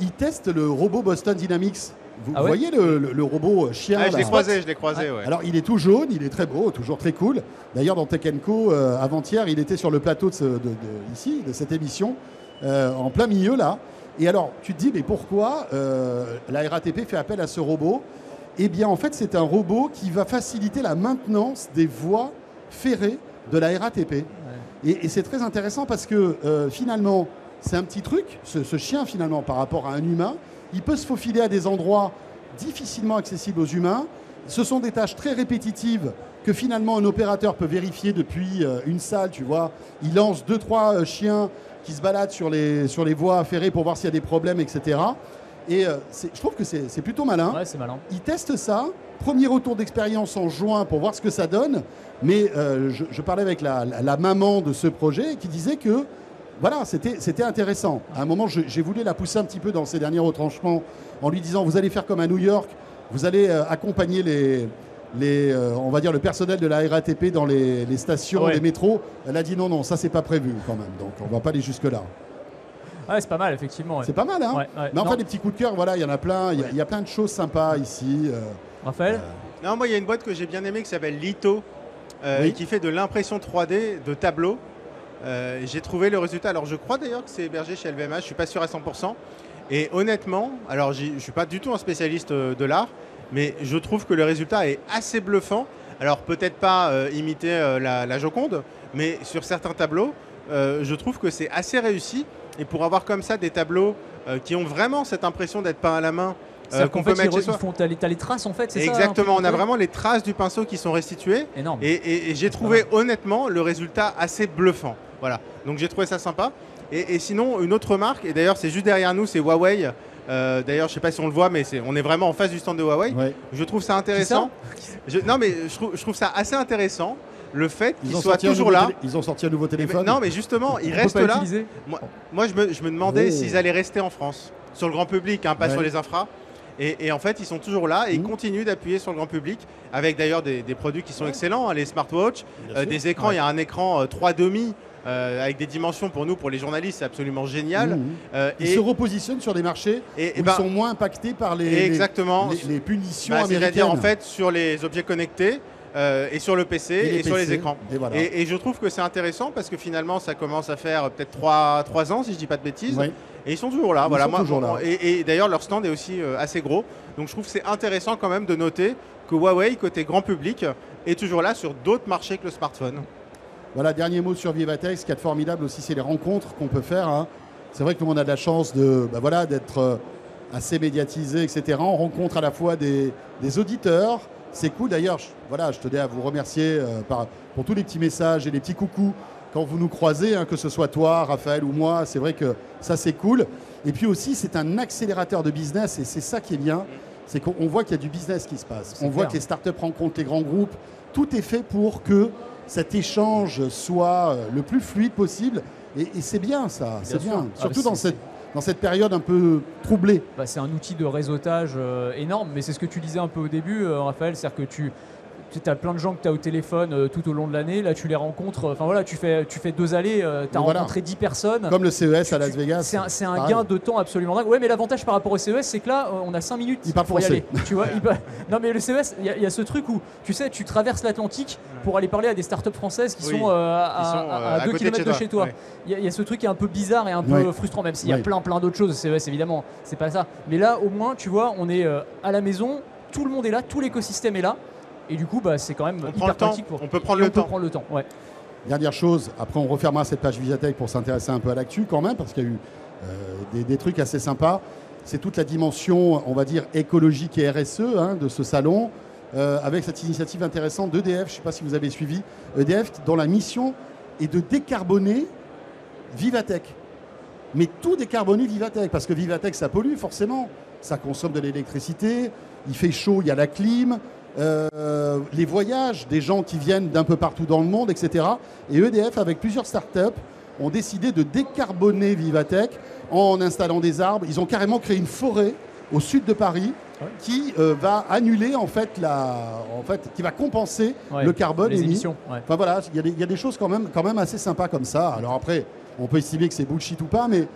Ils testent le robot Boston Dynamics. Vous Ah ouais voyez le, le- le robot chien Ah, je l'ai croisé, je l'ai croisé, ouais. Alors il est tout jaune, il est très beau, toujours très cool. D'ailleurs dans Tech Co, euh, avant-hier, il était sur le plateau de, ce- de- de- ici, de cette émission, euh, en plein milieu là. Et alors tu te dis mais pourquoi euh, la RATP fait appel à ce robot? Eh bien en fait c'est un robot qui va faciliter la maintenance des voies ferrées de la RATP. Et, et c'est très intéressant parce que euh, finalement c'est un petit truc, ce, ce chien finalement par rapport à un humain, il peut se faufiler à des endroits difficilement accessibles aux humains. Ce sont des tâches très répétitives que finalement un opérateur peut vérifier depuis euh, une salle, tu vois. Il lance deux, trois euh, chiens qui se baladent sur les, sur les voies ferrées pour voir s'il y a des problèmes, etc. Et euh, je trouve que c'est c'est plutôt malin. Ouais, c'est malin. Ils testent ça. Premier retour d'expérience en juin pour voir ce que ça donne. Mais euh, je, je parlais avec la, la- la maman de ce projet qui disait que voilà, c'était c'était intéressant. À un moment, j'ai voulu la pousser un petit peu dans ses derniers retranchements en lui disant vous allez faire comme à New York, vous allez euh, accompagner les, les euh, on va dire le personnel de la RATP dans les, les stations Ouais. des métros. Elle a dit non, non, ça c'est pas prévu quand même. Donc on va pas aller jusque là. Ouais, c'est pas mal effectivement. ouais. C'est pas mal, hein Ouais, ouais. Mais enfin, Non. des petits coups de cœur, voilà, il y en a plein. Il y a- il y, a plein de choses sympas ici. euh, Raphaël Non, moi, il y a une boîte que j'ai bien aimée qui s'appelle Lito, euh, Oui. et qui fait de l'impression 3D de tableaux. Euh, j'ai trouvé le résultat. Alors, je crois d'ailleurs que c'est hébergé chez LVMH, je suis pas sûr à 100%. Et honnêtement, alors je suis pas du tout un spécialiste euh, de l'art, mais je trouve que le résultat est assez bluffant. Alors, peut-être pas euh, imiter euh, la, la Joconde, mais sur certains tableaux, euh, je trouve que c'est assez réussi. Et pour avoir comme ça des tableaux qui ont vraiment cette impression d'être peints à la main, qu'on peut fait, mettre ils, chez soi. font, t'as les, t'as les traces en fait, c'est ça Exactement, on a vraiment les traces du pinceau qui sont restituées. énorme. Et, et- et j'ai trouvé honnêtement le résultat assez bluffant. Voilà, donc j'ai trouvé ça sympa. Et, et sinon, une autre marque, et d'ailleurs c'est juste derrière nous, c'est Huawei. Euh, d'ailleurs, je sais pas si on le voit, mais c'est- on est vraiment en face du stand de Huawei. ouais. Je trouve ça intéressant. Je- non, mais je trouve, je trouve ça assez intéressant le fait Ils qu'ils soient toujours là. ils ont sorti un nouveau Eh ben, téléphone. non, mais justement, ils restent là. utiliser. Moi, je me, je me demandais Oh. s'ils allaient rester en France, sur le grand public, hein, pas Ouais. sur les infras. Et, et en fait, ils sont toujours là et ils Mhm. continuent d'appuyer sur le grand public, avec d'ailleurs des, des produits qui sont Ouais. excellents, hein, les smartwatches, euh, des écrans. Ouais. Il y a un écran euh, 3,5 euh, avec des dimensions pour nous, pour les journalistes, c'est absolument génial. Mhm. Euh, Ils et, se repositionnent sur des marchés et- ben, ils sont moins impactés par les, exactement. les, les punitions Bah, américaines. C'est-à-dire en fait sur les objets connectés euh, et sur le PC et, sur les écrans. Et voilà. Et, et je trouve que c'est intéressant parce que finalement, ça commence à faire peut-être 3, ans, si je dis pas de bêtises. Et ils sont toujours là. Ils voilà, moi, toujours là. Et, et d'ailleurs, leur stand est aussi euh, assez gros. Donc je trouve que c'est intéressant quand même de noter que Huawei, côté grand public, est toujours là sur d'autres marchés que le smartphone. Voilà, dernier mot sur Vivatex. Ce qui est formidable aussi, c'est les rencontres qu'on peut faire. hein. C'est vrai que nous, on a de la chance de, bah voilà, d'être euh, assez médiatisé, etc. On rencontre à la fois des, des auditeurs. C'est cool. D'ailleurs, je, voilà, je tenais à vous remercier euh, par- pour tous les petits messages et les petits coucous quand vous nous croisez, hein, que ce soit toi, Raphaël ou moi. C'est vrai que ça, c'est cool. Et puis aussi, c'est un accélérateur de business et c'est ça qui est bien. C'est qu'on on voit qu'il y a du business qui se passe. On voit que les startups rencontrent les grands groupes. Tout est fait pour que cet échange soit euh, le plus fluide possible. Et, et c'est bien ça, c'est bien. Ah, Surtout c'est- dans cette, dans cette période un peu troublée. Bah, c'est un outil de réseautage euh, énorme, mais c'est ce que tu disais un peu au début, euh, Raphaël, c'est-à-dire que tu tu as plein de gens que tu as au téléphone euh, tout au long de l'année, là tu les rencontres, euh, enfin voilà, tu fais, tu fais deux allées, tu as Mais voilà. rencontré 10 personnes. Comme le CES à Las Vegas. C'est un, c'est un pareil. gain de temps absolument dingue. Ouais, mais l'avantage par rapport au CES, c'est que là, euh, on a 5 minutes Il parle pour y aller. Tu vois, il Non, mais le CES, il y, a- il y a ce truc où, tu sais, tu traverses l'Atlantique pour aller parler à des startups françaises qui Oui. sont, euh, à, sont, à- euh, à à 2 côté km de chez toi. ouais. Il y, a- il y a ce truc qui est un peu bizarre et un peu Ouais. frustrant, même s'il y a Ouais. plein plein d'autres choses. CES, évidemment, c'est pas ça. Mais là, au moins, tu vois, on est euh, à la maison, tout le monde est là, tout l'écosystème est là. Et du coup, bah, c'est quand même On hyper prend le temps. pratique pour. On peut prendre et le on peut temps. prendre le temps. Ouais. Dernière chose, après on refermera cette page Visatech pour s'intéresser un peu à l'actu quand même, parce qu'il y a eu euh, des, des trucs assez sympas. C'est toute la dimension, on va dire, écologique et RSE hein, de ce salon, euh, avec cette initiative intéressante d'EDF, je ne sais pas si vous avez suivi, EDF, dont la mission est de décarboner Vivatech. Mais tout décarboner Vivatech, parce que Vivatech, ça pollue forcément. ça consomme de l'électricité, il fait chaud, il y a la clim, euh, les voyages des gens qui viennent d'un peu partout dans le monde, etc. Et EDF, avec plusieurs startups, ont décidé de décarboner Vivatech en installant des arbres. Ils ont carrément créé une forêt au sud de Paris qui euh, va annuler en fait la, en fait, qui va compenser Ouais, le carbone les émis. émissions. ouais. Enfin voilà, il y, a des- il y a des choses quand même, quand même assez sympas comme ça. Alors après, on peut estimer que c'est bullshit ou pas, mais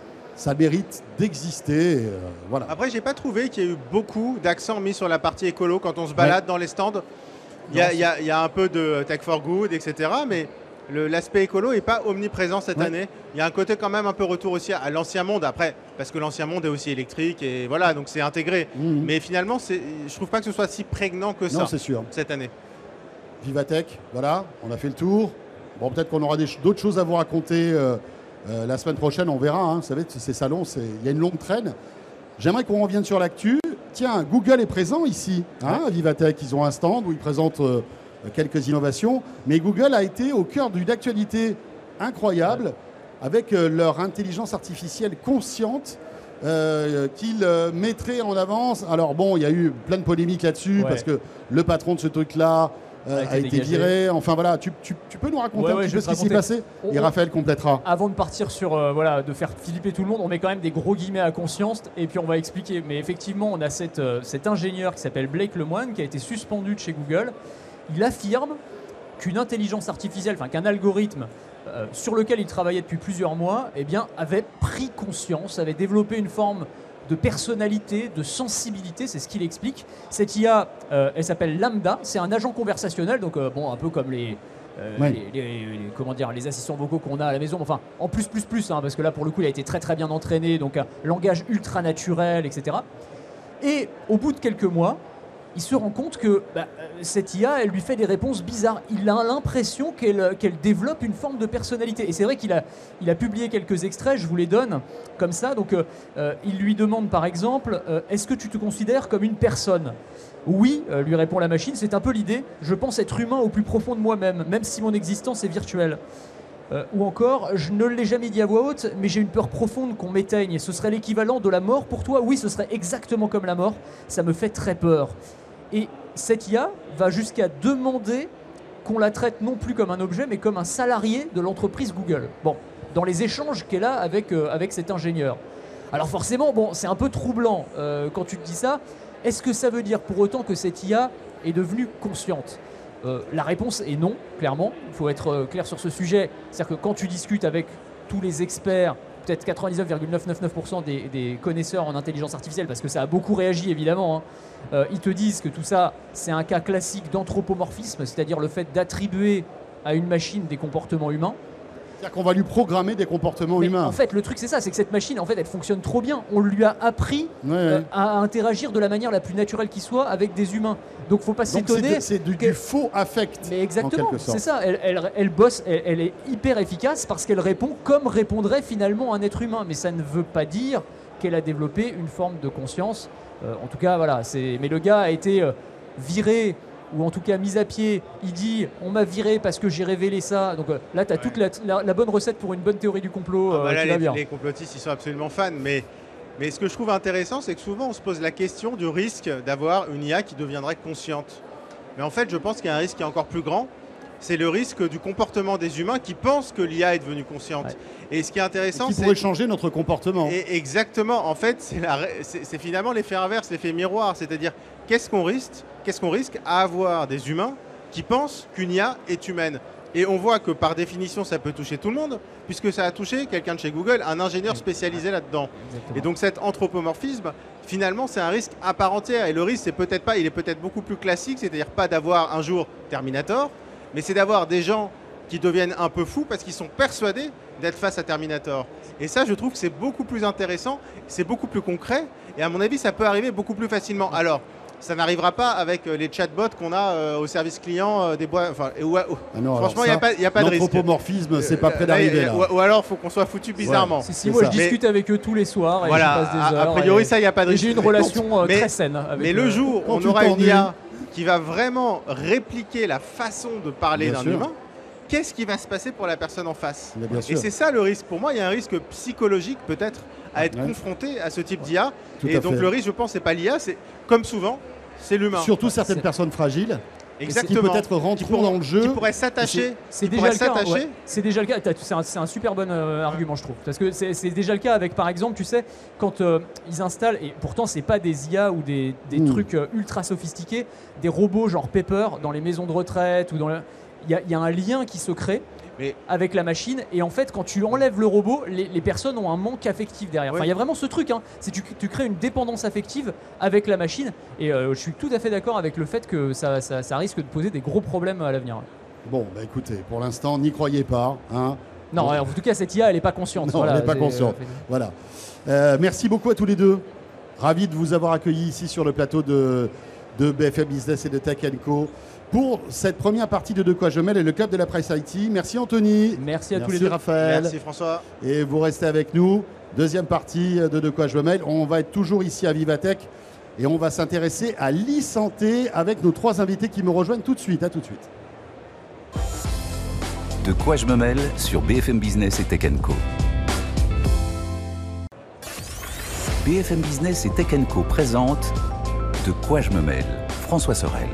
ça mérite d'exister. euh, voilà. Après, j'ai pas trouvé qu'il y a eu beaucoup d'accent mis sur la partie écolo quand on se balade dans les stands. Il y, a- y y un peu de tech for good, etc. Mais l'aspect écolo n'est pas omniprésent cette Ouais. année. Il y a un côté quand même un peu retour aussi à l'ancien monde après, parce que l'ancien monde est aussi électrique et voilà, donc c'est intégré. Mhm. Mais finalement, je trouve pas que ce soit si prégnant que ça non, c'est sûr. cette année. Vivatech, voilà, on a fait le tour. Bon, peut-être qu'on aura d'autres choses à vous raconter euh, euh, la semaine prochaine, on verra. hein. Vous savez, ces salons, il y a une longue traîne. J'aimerais qu'on revienne sur l'actu. Tiens, Google est présent ici, hein, à Vivatech. Ils ont un stand où ils présentent euh, quelques innovations. Mais Google a été au cœur d'une actualité incroyable avec euh, leur intelligence artificielle consciente. euh, qu'ils euh, mettraient en avance. Alors bon, il y a eu plein de polémiques là-dessus Ouais. parce que le patron de ce truc-là euh, A été a été dégagé. viré. Enfin voilà, tu, tu- tu peux nous raconter Ouais, un ouais, petit peu ce qui s'est passé On- et Raphaël complétera. Avant de partir sur euh, voilà de faire flipper tout le monde, on met quand même des gros guillemets à conscience et puis on va expliquer. Mais effectivement, on a cette, euh, cet ingénieur qui s'appelle Blake Lemoine qui a été suspendu de chez Google. Il affirme qu'une intelligence artificielle, enfin qu'un algorithme sur lequel il travaillait depuis plusieurs mois, eh bien, avait pris conscience, avait développé une forme de personnalité, de sensibilité, c'est ce qu'il explique. Cette IA, euh, elle s'appelle Lambda, c'est un agent conversationnel, donc euh, bon, un peu comme les, euh, Ouais. les, les- les- comment dire, les assistants vocaux qu'on a à la maison, enfin en plus, plus, plus, hein, parce que là pour le coup il a été très très bien entraîné, donc un langage ultra naturel, etc. Et au bout de quelques mois, il se rend compte que bah, euh, cette IA, elle lui fait des réponses bizarres. Il a l'impression qu'elle qu'elle développe une forme de personnalité. Et c'est vrai qu'il a, il a publié quelques extraits, je vous les donne comme ça. Donc, euh, euh, il lui demande par exemple euh, Est-ce que tu te considères comme une personne? Oui, euh, lui répond la machine, c'est un peu l'idée. Je pense être humain au plus profond de moi-même, même si mon existence est virtuelle. Euh, ou encore, je ne l'ai jamais dit à voix haute, mais j'ai une peur profonde qu'on m'éteigne. Ce serait l'équivalent de la mort pour toi? Oui, ce serait exactement comme la mort. Ça me fait très peur. Et cette IA va jusqu'à demander qu'on la traite non plus comme un objet, mais comme un salarié de l'entreprise Google. Bon, dans les échanges qu'elle a avec, euh, avec cet ingénieur. Alors forcément, bon, c'est un peu troublant euh, quand tu te dis ça. Est-ce que ça veut dire pour autant que cette IA est devenue consciente? Euh, La réponse est non, clairement. Il faut être clair sur ce sujet. C'est-à-dire que quand tu discutes avec tous les experts, peut-être 99,999% des, des connaisseurs en intelligence artificielle, parce que ça a beaucoup réagi évidemment, hein, euh, ils te disent que tout ça, c'est un cas classique d'anthropomorphisme, c'est-à-dire le fait d'attribuer à une machine des comportements humains. C'est-à-dire qu'on va lui programmer des comportements Mais humains. en fait, le truc c'est ça, c'est que cette machine, en fait, elle fonctionne trop bien. On lui a appris Ouais, euh, ouais. à interagir de la manière la plus naturelle qui soit avec des humains. Donc, faut pas s'étonner. c'est du, faux affect. Mais exactement, c'est ça. Elle, elle- elle bosse, elle, elle est hyper efficace parce qu'elle répond comme répondrait finalement un être humain. Mais ça ne veut pas dire qu'elle a développé une forme de conscience. Euh, en tout cas, voilà. Mais le gars a été euh, viré ou en tout cas mis à pied. Il dit on m'a viré parce que j'ai révélé ça. Donc euh, là, tu as toute la, la- la bonne recette pour une bonne théorie du complot Ah euh, bah là, les, bien. les complotistes, ils sont absolument fans. Mais, mais ce que je trouve intéressant, c'est que souvent, on se pose la question du risque d'avoir une IA qui deviendrait consciente. Mais en fait, je pense qu'il y a un risque qui est encore plus grand. C'est le risque du comportement des humains qui pensent que l'IA est devenue consciente. Ouais. Et ce qui est intéressant, qui c'est pourrait changer notre comportement. et exactement, en fait, c'est la finalement l'effet inverse, l'effet miroir. C'est-à-dire, qu'est-ce qu'on risque Qu'est-ce qu'on risque à avoir des humains qui pensent qu'une IA est humaine? Et on voit que par définition, ça peut toucher tout le monde, puisque ça a touché quelqu'un de chez Google, un ingénieur spécialisé là-dedans. Et donc cet anthropomorphisme, finalement, c'est un risque à part entière. Et le risque, c'est peut-être pas, il est peut-être beaucoup plus classique, c'est-à-dire pas d'avoir un jour Terminator, mais c'est d'avoir des gens qui deviennent un peu fous parce qu'ils sont persuadés d'être face à Terminator. Et ça, je trouve que c'est beaucoup plus intéressant, c'est beaucoup plus concret, et à mon avis, ça peut arriver beaucoup plus facilement. Alors, ça n'arrivera pas avec euh, les chatbots qu'on a euh, au service client euh, des bois. Enfin, Ah non, franchement, il n'y a, pas- y a pas de risque. L'anthropomorphisme, c'est pas près d'arriver. Ou, ou alors, il faut qu'on soit foutu bizarrement. Si, moi ça. je discute avec eux tous les soirs et Voilà, je passe des a, a heures. priori, et- ça, il n'y a pas de risque. j'ai une relation Mais- très saine avec Mais le jour où on aura une IA qui va vraiment répliquer la façon de parler d'un humain, qu'est-ce qui va se passer pour la personne en face bien Et c'est ça le risque. Pour moi, il y a un risque psychologique peut-être à être Ouais. confrontés à ce type d'IA. Et donc fait. le risque, je pense, c'est pas l'IA, c'est comme souvent, c'est l'humain. Surtout certaines personnes fragiles qui Exactement. peut-être Qui rentreront pourraient- dans le jeu. Qui pourraient s'attacher. C'est déjà ouais. C'est déjà le cas. C'est un, super bon euh, argument, je trouve. Parce que c'est déjà le cas avec, par exemple, tu sais, quand euh, ils installent, et pourtant, c'est pas des IA ou des, des Mm. trucs euh, ultra sophistiqués, des robots genre Pepper dans les maisons de retraite ou dans le- Il y, a- il y a un lien qui se crée Mais- avec la machine. Et en fait, quand tu enlèves le robot, les, les personnes ont un manque affectif derrière. Enfin, il y a vraiment ce truc. Hein. C'est tu, tu crées une dépendance affective avec la machine. Et euh, je suis tout à fait d'accord avec le fait que ça, ça- ça risque de poser des gros problèmes à l'avenir. Bon, bah écoutez, pour l'instant, n'y croyez pas. Hein. Non, Ouais. en tout cas, cette IA, elle n'est pas consciente. Non, Voilà, elle n'est pas consciente. Voilà. Euh, merci beaucoup à tous les deux. Ravi de vous avoir accueillis ici sur le plateau de, de BFM Business et de Tech Co. Pour cette première partie de De quoi je mêle et le club de la presse IT. Merci Anthony. Merci à tous les deux. Raphaël. Merci François. Et vous restez avec nous. Deuxième partie de De quoi je me mêle. On va être toujours ici à Vivatech et on va s'intéresser à l'e-santé avec nos trois invités qui me rejoignent tout de suite. À tout de suite. De quoi je me mêle sur BFM Business et Tech Co. BFM Business et Tech Co présente De quoi je me mêle François Sorel.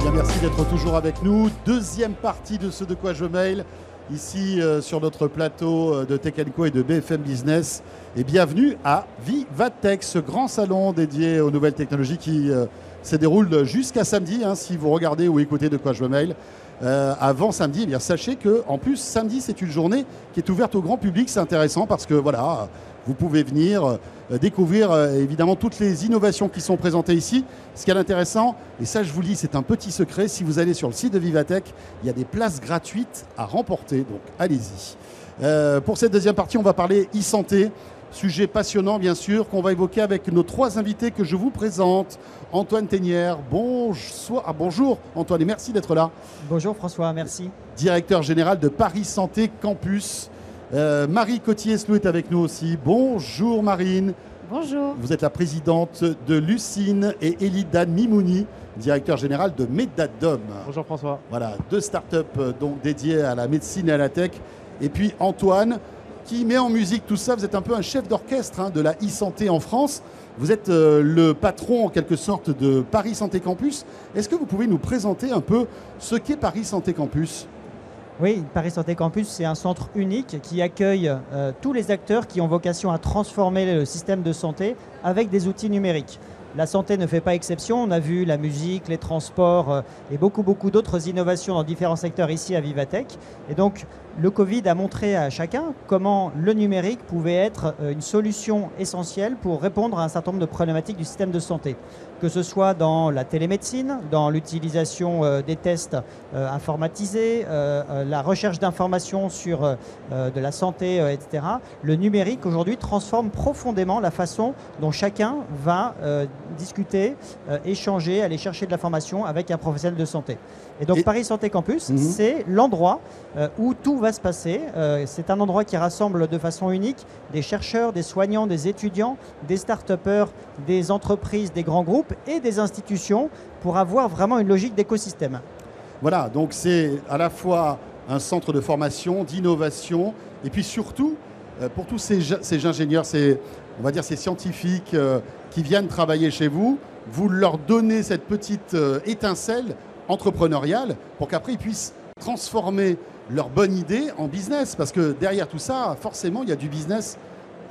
Eh bien, merci d'être toujours avec nous. Deuxième partie de ce De quoi je mail, ici euh, sur notre plateau euh, de Tech Co et de BFM Business. Et bienvenue à Vivatech, ce grand salon dédié aux nouvelles technologies qui euh, se déroule jusqu'à samedi. hein, si vous regardez ou écoutez De quoi je mail. Avant samedi, eh bien, sachez que en plus samedi c'est une journée qui est ouverte au grand public. C'est intéressant parce que voilà, vous pouvez venir euh, découvrir euh, évidemment toutes les innovations qui sont présentées ici. Ce qui est intéressant, et ça je vous le dis, c'est un petit secret, si vous allez sur le site de Vivatech, il y a des places gratuites à remporter, donc allez-y. Euh, pour cette deuxième partie, on va parler e-santé, sujet passionnant bien sûr, qu'on va évoquer avec nos trois invités que je vous présente. Antoine Ténière, bonjour, ah, bonjour Antoine et merci d'être là Bonjour François, merci. directeur général de Paris Santé Campus. Euh, Marie Cotier-Slou est avec nous aussi. Bonjour Marine. Bonjour. Vous êtes la présidente de Lucine et Elidan Mimouni, directeur général de Medadom. Bonjour François. Voilà, deux startups euh, donc dédiées à la médecine et à la tech. Et puis Antoine, qui met en musique tout ça. Vous êtes un peu un chef d'orchestre hein, de la e-santé en France. Vous êtes euh, le patron en quelque sorte de Paris Santé Campus. Est-ce que vous pouvez nous présenter un peu ce qu'est Paris Santé Campus? Oui, Paris Santé Campus, c'est un centre unique qui accueille euh, tous les acteurs qui ont vocation à transformer le système de santé avec des outils numériques. La santé ne fait pas exception. On a vu la musique, les transports euh, et beaucoup, beaucoup d'autres innovations dans différents secteurs ici à Vivatech. Et donc, le Covid a montré à chacun comment le numérique pouvait être euh, une solution essentielle pour répondre à un certain nombre de problématiques du système de santé. Que ce soit dans la télémédecine, dans l'utilisation euh, des tests euh, informatisés, la recherche d'informations sur de la santé, etc. Le numérique aujourd'hui transforme profondément la façon dont chacun va discuter, échanger, aller chercher de l'information avec un professionnel de santé. Et donc Et- Paris Santé Campus, Mhm. c'est l'endroit euh, où tout va se passer. Euh, c'est un endroit qui rassemble de façon unique des chercheurs, des soignants, des étudiants, des start-upers, des entreprises, des grands groupes et des institutions pour avoir vraiment une logique d'écosystème. Voilà, donc c'est à la fois un centre de formation, d'innovation, et puis surtout, euh, pour tous ces, ingénieurs, ces, on va dire ces scientifiques qui viennent travailler chez vous, vous leur donnez cette petite étincelle entrepreneuriale pour qu'après ils puissent transformer leur bonne idée en business. Parce que derrière tout ça, forcément, il y a du business,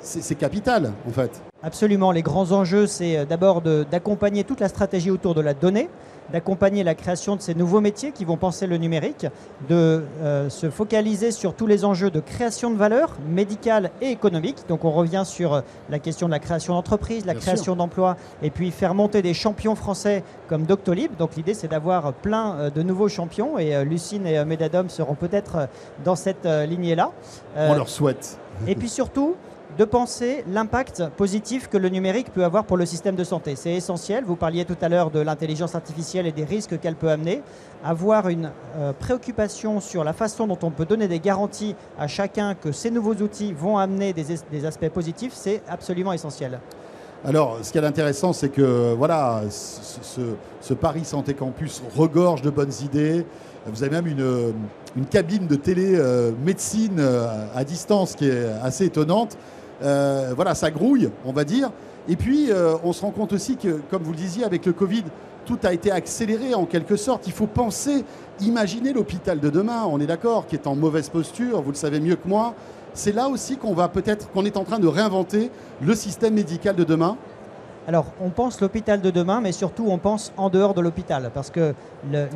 c'est capital en fait. Absolument, les grands enjeux, c'est euh, d'abord d'accompagner toute la stratégie autour de la donnée, d'accompagner la création de ces nouveaux métiers qui vont penser le numérique, de euh, se focaliser sur tous les enjeux de création de valeur médicale et économique. Donc on revient sur euh, la question de la création d'entreprises, la Bien création d'emplois, et puis faire monter des champions français comme Doctolib. Donc l'idée, c'est d'avoir plein euh, de nouveaux champions, et Lucine et Medadom seront peut-être dans cette lignée-là. On leur souhaite. et puis surtout, de penser l'impact positif que le numérique peut avoir pour le système de santé. C'est essentiel. Vous parliez tout à l'heure de l'intelligence artificielle et des risques qu'elle peut amener. Avoir une euh, préoccupation sur la façon dont on peut donner des garanties à chacun que ces nouveaux outils vont amener des, es- des aspects positifs, c'est absolument essentiel. Alors, ce qui est intéressant, c'est que voilà, ce, Paris Santé Campus regorge de bonnes idées. Vous avez même une, une cabine de télé euh, médecine euh, à distance qui est assez étonnante. Euh, voilà, ça grouille, on va dire. Et puis, euh, on se rend compte aussi que, comme vous le disiez, avec le Covid, tout a été accéléré en quelque sorte. Il faut penser, imaginer l'hôpital de demain, on est d'accord, qui est en mauvaise posture, vous le savez mieux que moi. C'est là aussi qu'on va peut-être, qu'on est en train de réinventer le système médical de demain. Alors, on pense l'hôpital de demain, mais surtout, on pense en dehors de l'hôpital. Parce que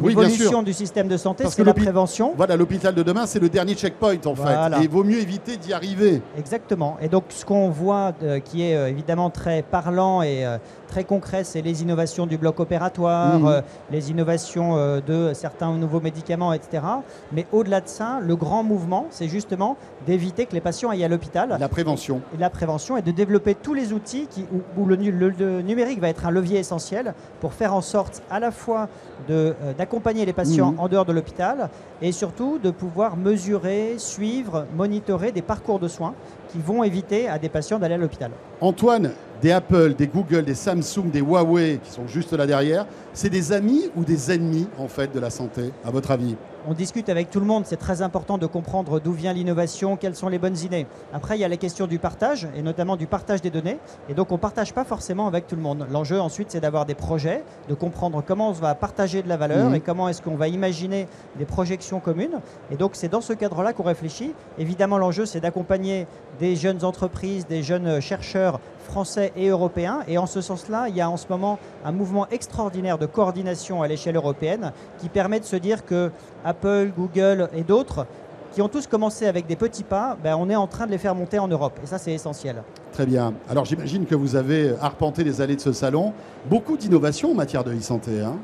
Oui, l'évolution du système de santé, Parce c'est que la prévention. Voilà, l'hôpital de demain, c'est le dernier checkpoint en Voilà. fait. Et il vaut mieux éviter d'y arriver. Exactement. Et donc, ce qu'on voit euh, qui est euh, évidemment très parlant et euh, très concret, c'est les innovations du bloc opératoire, Mhm. euh, les innovations euh, de certains nouveaux médicaments, etc. Mais au-delà de ça, le grand mouvement, c'est justement d'éviter que les patients aillent à l'hôpital. La prévention. et de la prévention et de développer tous les outils qui, où, où le, nu- le- le numérique va être un levier essentiel pour faire en sorte à la fois euh, d'accompagner les patients Mhm. en dehors de l'hôpital et surtout de pouvoir mesurer, suivre, monitorer des parcours de soins qui vont éviter à des patients d'aller à l'hôpital. Antoine, des Apple, des Google, des Samsung, des Huawei qui sont juste là derrière, c'est des amis ou des ennemis en fait de la santé, à votre avis? On discute avec tout le monde, c'est très important de comprendre d'où vient l'innovation, quelles sont les bonnes idées. Après, il y a la question du partage, et notamment du partage des données. Et donc, on ne partage pas forcément avec tout le monde. L'enjeu ensuite, c'est d'avoir des projets, de comprendre comment on va partager de la valeur Mhm. et comment est-ce qu'on va imaginer des projections communes. Et donc, c'est dans ce cadre-là qu'on réfléchit. Évidemment, l'enjeu, c'est d'accompagner des jeunes entreprises, des jeunes chercheurs français et européens. Et en ce sens-là, il y a en ce moment un mouvement extraordinaire de coordination à l'échelle européenne qui permet de se dire que Apple, Google et d'autres, qui ont tous commencé avec des petits pas, ben, on est en train de les faire monter en Europe. Et ça, c'est essentiel. Très bien. Alors j'imagine que vous avez arpenté les allées de ce salon. Beaucoup d'innovations en matière de e-santé. hein.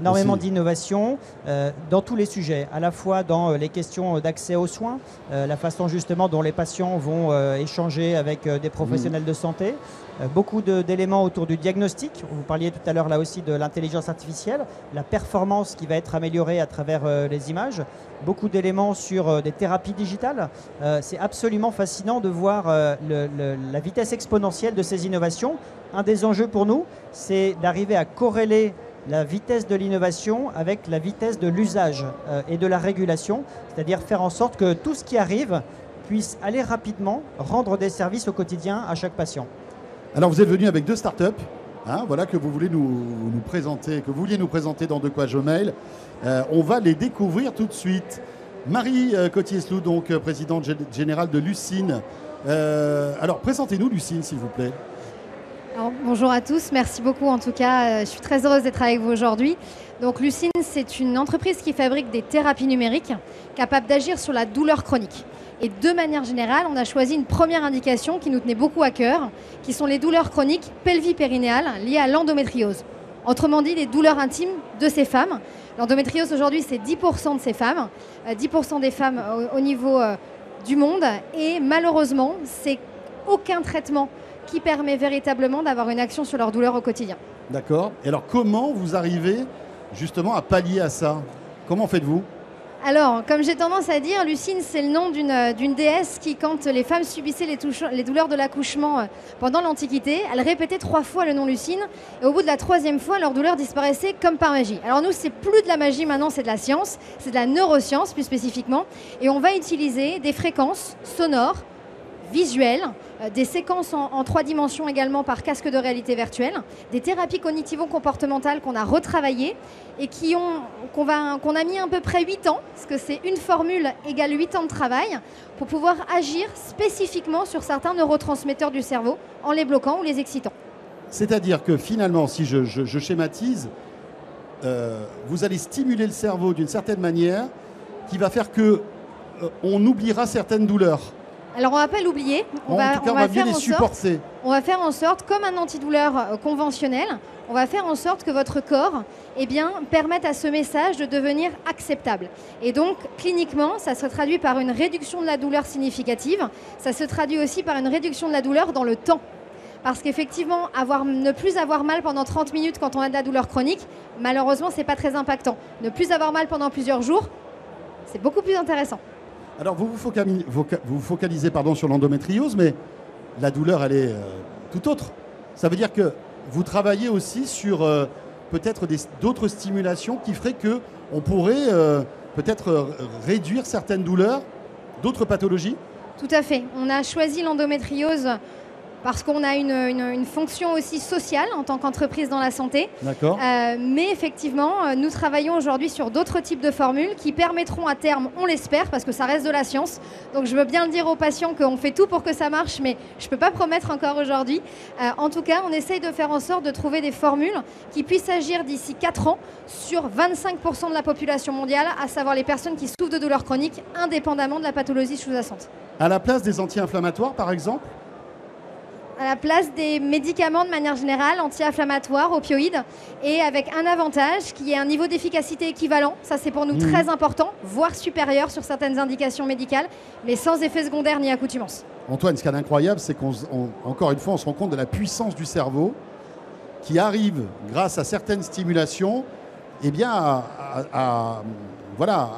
Énormément d'innovation euh, dans tous les sujets, à la fois dans euh, les questions d'accès aux soins, euh, la façon justement dont les patients vont euh, échanger avec des professionnels de santé, beaucoup d'éléments autour du diagnostic. Vous parliez tout à l'heure là aussi de l'intelligence artificielle, la performance qui va être améliorée à travers les images, beaucoup d'éléments sur des thérapies digitales. C'est absolument fascinant de voir le- le- la vitesse exponentielle de ces innovations. Un des enjeux pour nous, c'est d'arriver à corréler la vitesse de l'innovation avec la vitesse de l'usage euh, et de la régulation, c'est-à-dire faire en sorte que tout ce qui arrive puisse aller rapidement, rendre des services au quotidien à chaque patient. Alors vous êtes venu avec deux startups. Hein, voilà que vous voulez nous, présenter, que vous vouliez nous présenter dans De quoi je mail. Euh, on va les découvrir tout de suite. Marie euh, donc euh, présidente gé- générale de Lucine. Alors présentez-nous Lucine, s'il vous plaît. Bonjour à tous, merci beaucoup en tout cas. euh, Je suis très heureuse d'être avec vous aujourd'hui. Donc Lucine, c'est une entreprise qui fabrique des thérapies numériques capables d'agir sur la douleur chronique. Et de manière générale, on a choisi une première indication qui nous tenait beaucoup à cœur, qui sont les douleurs chroniques pelvipérinéales liées à l'endométriose. Autrement dit, les douleurs intimes de ces femmes. L'endométriose aujourd'hui, c'est 10% de ces femmes, euh, 10% des femmes au, au niveau euh, du monde. Et malheureusement, c'est aucun traitement qui permet véritablement d'avoir une action sur leur douleur au quotidien. D'accord. Et alors comment vous arrivez justement à pallier à ça? Comment faites-vous? Alors, comme j'ai tendance à dire, Lucine, c'est le nom d'une euh, déesse qui, quand les femmes subissaient les, douleurs de l'accouchement euh, pendant l'Antiquité, elle répétait trois fois le nom Lucine, et au bout de la troisième fois, leur douleur disparaissait comme par magie. Alors nous, c'est plus de la magie maintenant, c'est de la science, c'est de la neuroscience plus spécifiquement, et on va utiliser des fréquences sonores, visuelles, des séquences en, trois dimensions également par casque de réalité virtuelle, des thérapies cognitivo-comportementales qu'on a retravaillées et qu'on a mis à peu près 8 ans, parce que c'est une formule égale 8 ans de travail, pour pouvoir agir spécifiquement sur certains neurotransmetteurs du cerveau en les bloquant ou les excitant. C'est-à-dire que finalement, si je schématise, euh, vous allez stimuler le cerveau d'une certaine manière qui va faire que euh, on oubliera certaines douleurs. Alors on va pas l'oublier, on va, tout cas, on on va va bien faire les en sorte supporter. On va faire en sorte, comme un antidouleur euh, conventionnel, on va faire en sorte que votre corps eh bien, permette à ce message de devenir acceptable. Et donc, cliniquement, ça se traduit par une réduction de la douleur significative. Ça se traduit aussi par une réduction de la douleur dans le temps. Parce qu'effectivement, avoir, ne plus avoir mal pendant 30 minutes quand on a de la douleur chronique, malheureusement, c'est pas très impactant. Ne plus avoir mal pendant plusieurs jours, c'est beaucoup plus intéressant. Alors vous vous, focalisez pardon, sur l'endométriose, mais la douleur, elle est euh, tout autre. Ça veut dire que vous travaillez aussi sur euh, peut-être d'autres stimulations qui feraient que on pourrait euh, peut-être réduire certaines douleurs, d'autres pathologies? Tout à fait. On a choisi l'endométriose parce qu'on a une, une- une fonction aussi sociale en tant qu'entreprise dans la santé. D'accord. Euh, mais effectivement, euh, nous travaillons aujourd'hui sur d'autres types de formules qui permettront à terme, on l'espère, parce que ça reste de la science. Donc je veux bien le dire aux patients qu'on fait tout pour que ça marche, mais je ne peux pas promettre encore aujourd'hui. Euh, en tout cas, on essaye de faire en sorte de trouver des formules qui puissent agir d'ici 4 ans sur 25% de la population mondiale, à savoir les personnes qui souffrent de douleurs chroniques, indépendamment de la pathologie sous-jacente. À la place des anti-inflammatoires, par exemple à la place des médicaments de manière générale, anti-inflammatoires, opioïdes, et avec un avantage qui est un niveau d'efficacité équivalent. Ça, c'est pour nous Mhm. très important, voire supérieur sur certaines indications médicales, mais sans effet secondaire ni accoutumance. Antoine, ce qui est incroyable, c'est qu'encore une fois, on se rend compte de la puissance du cerveau qui arrive, grâce à certaines stimulations, eh bien, à, à- à- voilà,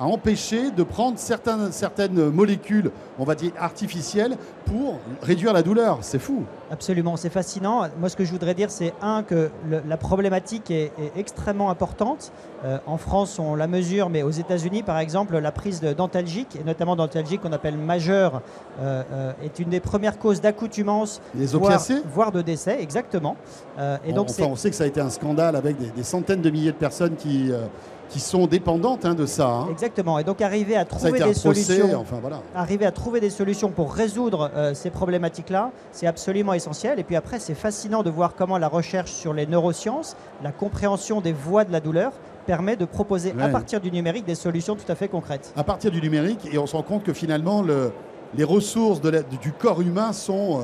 à empêcher de prendre certaines, certaines molécules, on va dire artificielles, pour réduire la douleur. C'est fou. Absolument, c'est fascinant. Moi, ce que je voudrais dire, c'est un, que le- la problématique est, est extrêmement importante. Euh, en France, on la mesure, mais aux États-Unis, par exemple, la prise de dentalgique, et notamment dentalgique qu'on appelle majeure, euh, euh, est une des premières causes d'accoutumance, voire, voire de décès, exactement. Euh, et on, donc, enfin, on sait que ça a été un scandale avec des, des centaines de milliers de personnes qui, euh, qui sont dépendantes hein, de ça. hein. exactement. Et donc, arriver à Ça a trouver été un des procès, solutions. enfin voilà. arriver à trouver des solutions pour résoudre euh, ces problématiques-là, c'est absolument essentiel. Et puis après, c'est fascinant de voir comment la recherche sur les neurosciences, la compréhension des voies de la douleur, permet de proposer à partir du numérique des solutions tout à fait concrètes. à partir du numérique et on se rend compte que finalement le- les ressources de la- du corps humain sont euh,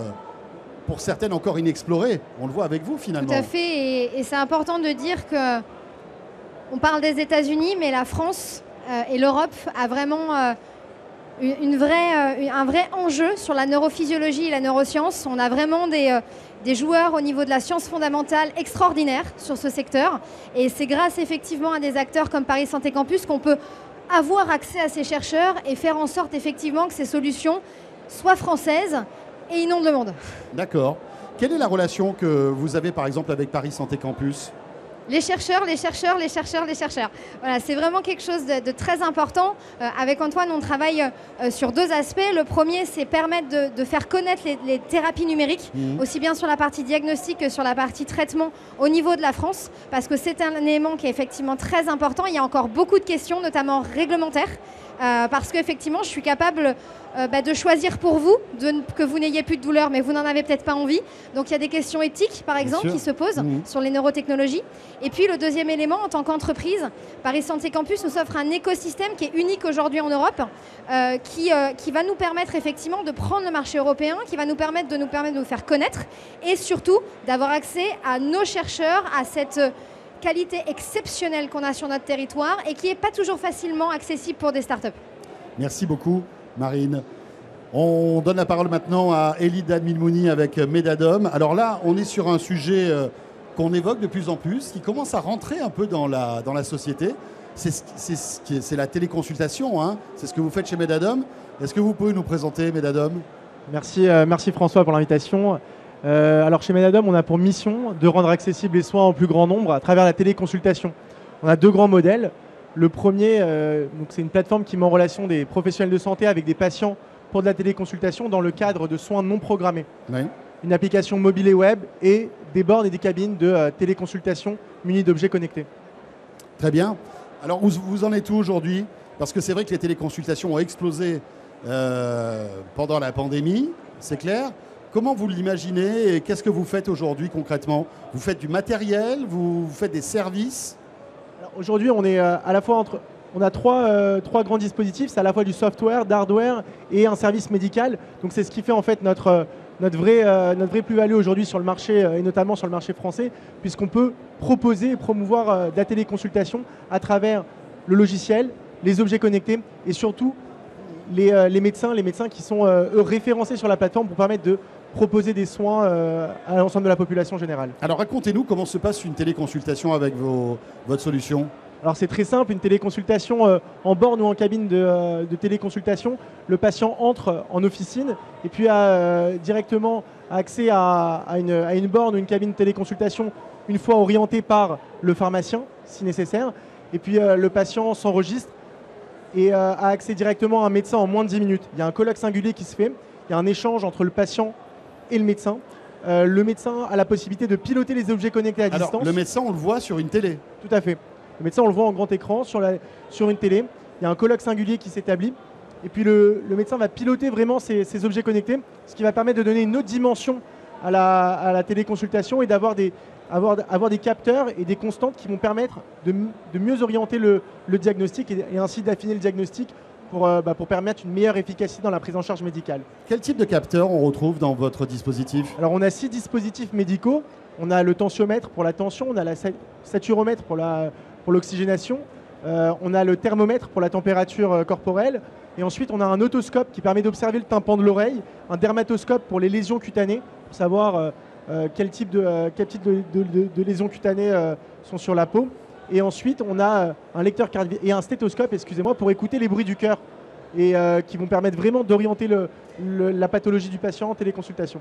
pour certaines encore inexplorées. On le voit avec vous finalement. Tout à fait, et, et c'est important de dire que on parle des États-Unis, mais la France euh, et l'Europe a vraiment euh, euh, un vrai enjeu sur la neurophysiologie et la neuroscience. On a vraiment des, des joueurs au niveau de la science fondamentale extraordinaires sur ce secteur, et c'est grâce effectivement à des acteurs comme Paris Santé Campus qu'on peut avoir accès à ces chercheurs et faire en sorte effectivement que ces solutions soient françaises et inondent le monde. D'accord. Quelle est la relation que vous avez par exemple avec Paris Santé Campus? Les chercheurs, les chercheurs, les chercheurs, les chercheurs. Voilà, c'est vraiment quelque chose de, de très important. Euh, avec Antoine, on travaille euh, sur deux aspects. Le premier, c'est permettre de, de faire connaître les, les thérapies numériques, Mhm. aussi bien sur la partie diagnostic que sur la partie traitement au niveau de la France, parce que c'est un élément qui est effectivement très important. Il y a encore beaucoup de questions, notamment réglementaires. Euh, parce qu'effectivement, je suis capable euh, bah, de choisir pour vous de que vous n'ayez plus de douleur, mais vous n'en avez peut-être pas envie. Donc il y a des questions éthiques, par exemple, qui se posent Mhm. sur les neurotechnologies. Et puis le deuxième élément, en tant qu'entreprise, Paris Santé Campus nous offre un écosystème qui est unique aujourd'hui en Europe, euh, qui, euh, qui va nous permettre effectivement de prendre le marché européen, qui va nous permettre de nous permettre de nous faire connaître et surtout d'avoir accès à nos chercheurs, à cette qualité exceptionnelle qu'on a sur notre territoire et qui n'est pas toujours facilement accessible pour des startups. Merci beaucoup Marine. On donne la parole maintenant à Elie Dadmilmouni avec Medadom. Alors là, on est sur un sujet euh, qu'on évoque de plus en plus, qui commence à rentrer un peu dans la, dans la société. Ce c'est la téléconsultation, hein. c'est ce que vous faites chez Medadom. Est-ce que vous pouvez nous présenter Medadom? Merci, euh, merci François pour l'invitation. Euh, alors chez Menadom, on a pour mission de rendre accessibles les soins au plus grand nombre à travers la téléconsultation. On a deux grands modèles. Le premier, euh, c'est une plateforme qui met en relation des professionnels de santé avec des patients pour de la téléconsultation dans le cadre de soins non programmés. Oui. Une application mobile et web et des bornes et des cabines de euh, téléconsultation munies d'objets connectés. Très bien. Alors, où vous en êtes où aujourd'hui? Parce que c'est vrai que les téléconsultations ont explosé pendant la pandémie, c'est clair. Comment vous l'imaginez et qu'est-ce que vous faites aujourd'hui concrètement? Vous faites du matériel Vous, faites des services? Aujourd'hui, on est euh, à la fois entre. On a trois, euh, trois grands dispositifs, c'est à la fois du software, d'hardware et un service médical. Donc c'est ce qui fait en fait notre, euh, notre vraie, plus-value aujourd'hui sur le marché et notamment sur le marché français, puisqu'on peut proposer et promouvoir de la téléconsultation à travers le logiciel, les objets connectés et surtout les, les médecins, les médecins qui sont référencés sur la plateforme pour permettre de proposer des soins euh, à l'ensemble de la population générale. Alors, racontez-nous comment se passe une téléconsultation avec vos, votre solution Alors c'est très simple, une téléconsultation euh, en borne ou en cabine de, euh, de téléconsultation. Le patient entre en officine et puis a directement accès à, à une, à une borne ou une cabine de téléconsultation une fois orienté par le pharmacien, si nécessaire. Et puis le patient s'enregistre et a accès directement à un médecin en moins de 10 minutes. Il y a un colloque singulier qui se fait, il y a un échange entre le patient et le médecin. Euh, le médecin a la possibilité de piloter les objets connectés à Alors, distance. le médecin, on le voit sur une télé. Tout à fait. Le médecin, on le voit en grand écran sur, la- sur une télé. Il y a un colloque singulier qui s'établit. Et puis le, le médecin va piloter vraiment ces, ces objets connectés, ce qui va permettre de donner une autre dimension à la, à la téléconsultation et d'avoir des, avoir, avoir des capteurs et des constantes qui vont permettre de, de mieux orienter le, le diagnostic et, et ainsi d'affiner le diagnostic pour, euh, bah, pour permettre une meilleure efficacité dans la prise en charge médicale. Quel type de capteur on retrouve dans votre dispositif? Alors on a six dispositifs médicaux. On a le tensiomètre pour la tension, on a la sa- saturomètre pour l'oxygénation, euh, on a le thermomètre pour la température euh, corporelle, et ensuite on a un otoscope qui permet d'observer le tympan de l'oreille, un dermatoscope pour les lésions cutanées, pour savoir euh, quel type de, quel type de, de- de- de lésions cutanées sont sur la peau. Et ensuite on a euh, un lecteur et un stéthoscope, excusez-moi, pour écouter les bruits du cœur et euh, qui vont permettre vraiment d'orienter la pathologie du patient en téléconsultation.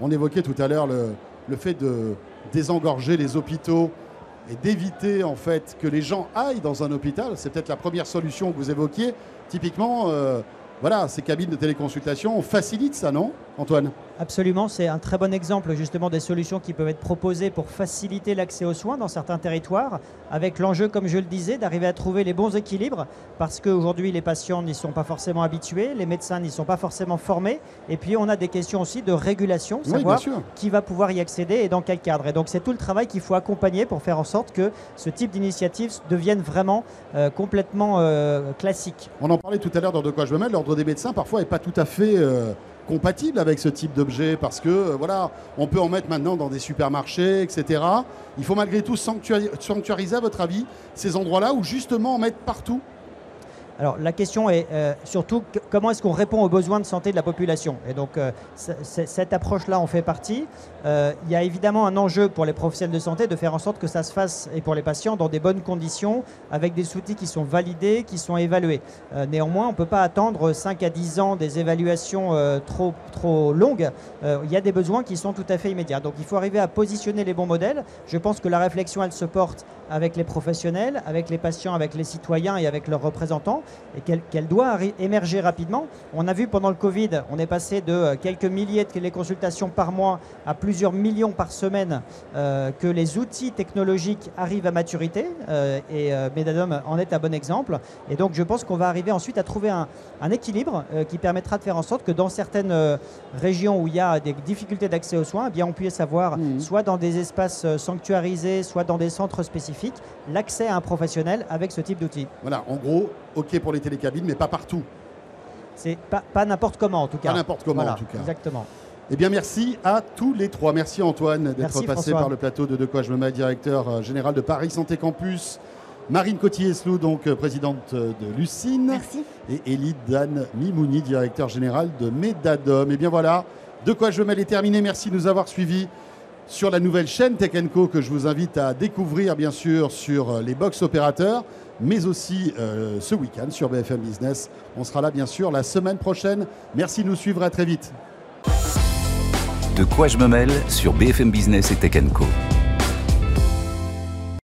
On évoquait tout à l'heure le, fait de désengorger les hôpitaux et d'éviter en fait que les gens aillent dans un hôpital. C'est peut-être la première solution que vous évoquiez. Typiquement, euh, voilà, ces cabines de téléconsultation, on facilite ça, non, Antoine? Absolument, c'est un très bon exemple justement des solutions qui peuvent être proposées pour faciliter l'accès aux soins dans certains territoires, avec l'enjeu, comme je le disais, d'arriver à trouver les bons équilibres, parce qu'aujourd'hui les patients n'y sont pas forcément habitués, les médecins n'y sont pas forcément formés, et puis on a des questions aussi de régulation, savoir qui va pouvoir y accéder et dans quel cadre. Et donc c'est tout le travail qu'il faut accompagner pour faire en sorte que ce type d'initiative devienne vraiment euh, complètement euh, classique. On en parlait tout à l'heure dans De quoi je me mêle. L'ordre des médecins parfois n'est pas tout à fait euh, compatible avec ce type d'objet parce que euh, voilà, on peut en mettre maintenant dans des supermarchés, etc. Il faut malgré tout sanctuari- sanctuariser, à votre avis, ces endroits-là ou justement en mettre partout. Alors la question est euh, surtout comment est-ce qu'on répond aux besoins de santé de la population? Et donc euh, cette approche-là en fait partie. Euh, il y a évidemment un enjeu pour les professionnels de santé de faire en sorte que ça se fasse et pour les patients dans des bonnes conditions, avec des outils qui sont validés, qui sont évalués. Néanmoins, on ne peut pas attendre 5 à 10 ans des évaluations trop, trop longues. Il y a des besoins qui sont tout à fait immédiats. Donc il faut arriver à positionner les bons modèles. Je pense que la réflexion, elle se porte avec les professionnels, avec les patients, avec les citoyens et avec leurs représentants, et qu'elle doit émerger rapidement. On a vu pendant le Covid, on est passé de euh, quelques milliers de téléconsultations par mois à plusieurs millions par semaine, euh, que les outils technologiques arrivent à maturité, euh, et euh, Medadom en est un bon exemple. Et donc je pense qu'on va arriver ensuite à trouver un, un équilibre qui permettra de faire en sorte que dans certaines régions où il y a des difficultés d'accès aux soins, eh bien on puisse avoir, soit dans des espaces sanctuarisés, soit dans des centres spécifiques, l'accès à un professionnel avec ce type d'outils. Voilà, en gros, ok pour les télécabines, mais pas partout. C'est pas, pas n'importe comment en tout cas. Pas n'importe comment, Voilà, en tout cas. Exactement. Eh bien, merci à tous les trois. Merci Antoine d'être passé François. par le plateau de De quoi je me mets, directeur euh, général de Paris Santé Campus. Marine Cotillier-Slou, donc euh, présidente euh, de Lucine. Merci. Et Elie Dan Mimouni, directeur général de Medadom. Et bien voilà, De quoi je me mets est terminé. Merci de nous avoir suivis sur la nouvelle chaîne Tech Co que je vous invite à découvrir, bien sûr, sur euh, les box opérateurs, mais aussi euh, ce week-end sur BFM Business. On sera là, bien sûr, la semaine prochaine. Merci de nous suivre. À très vite. De quoi je me mêle sur BFM Business et Tech Co.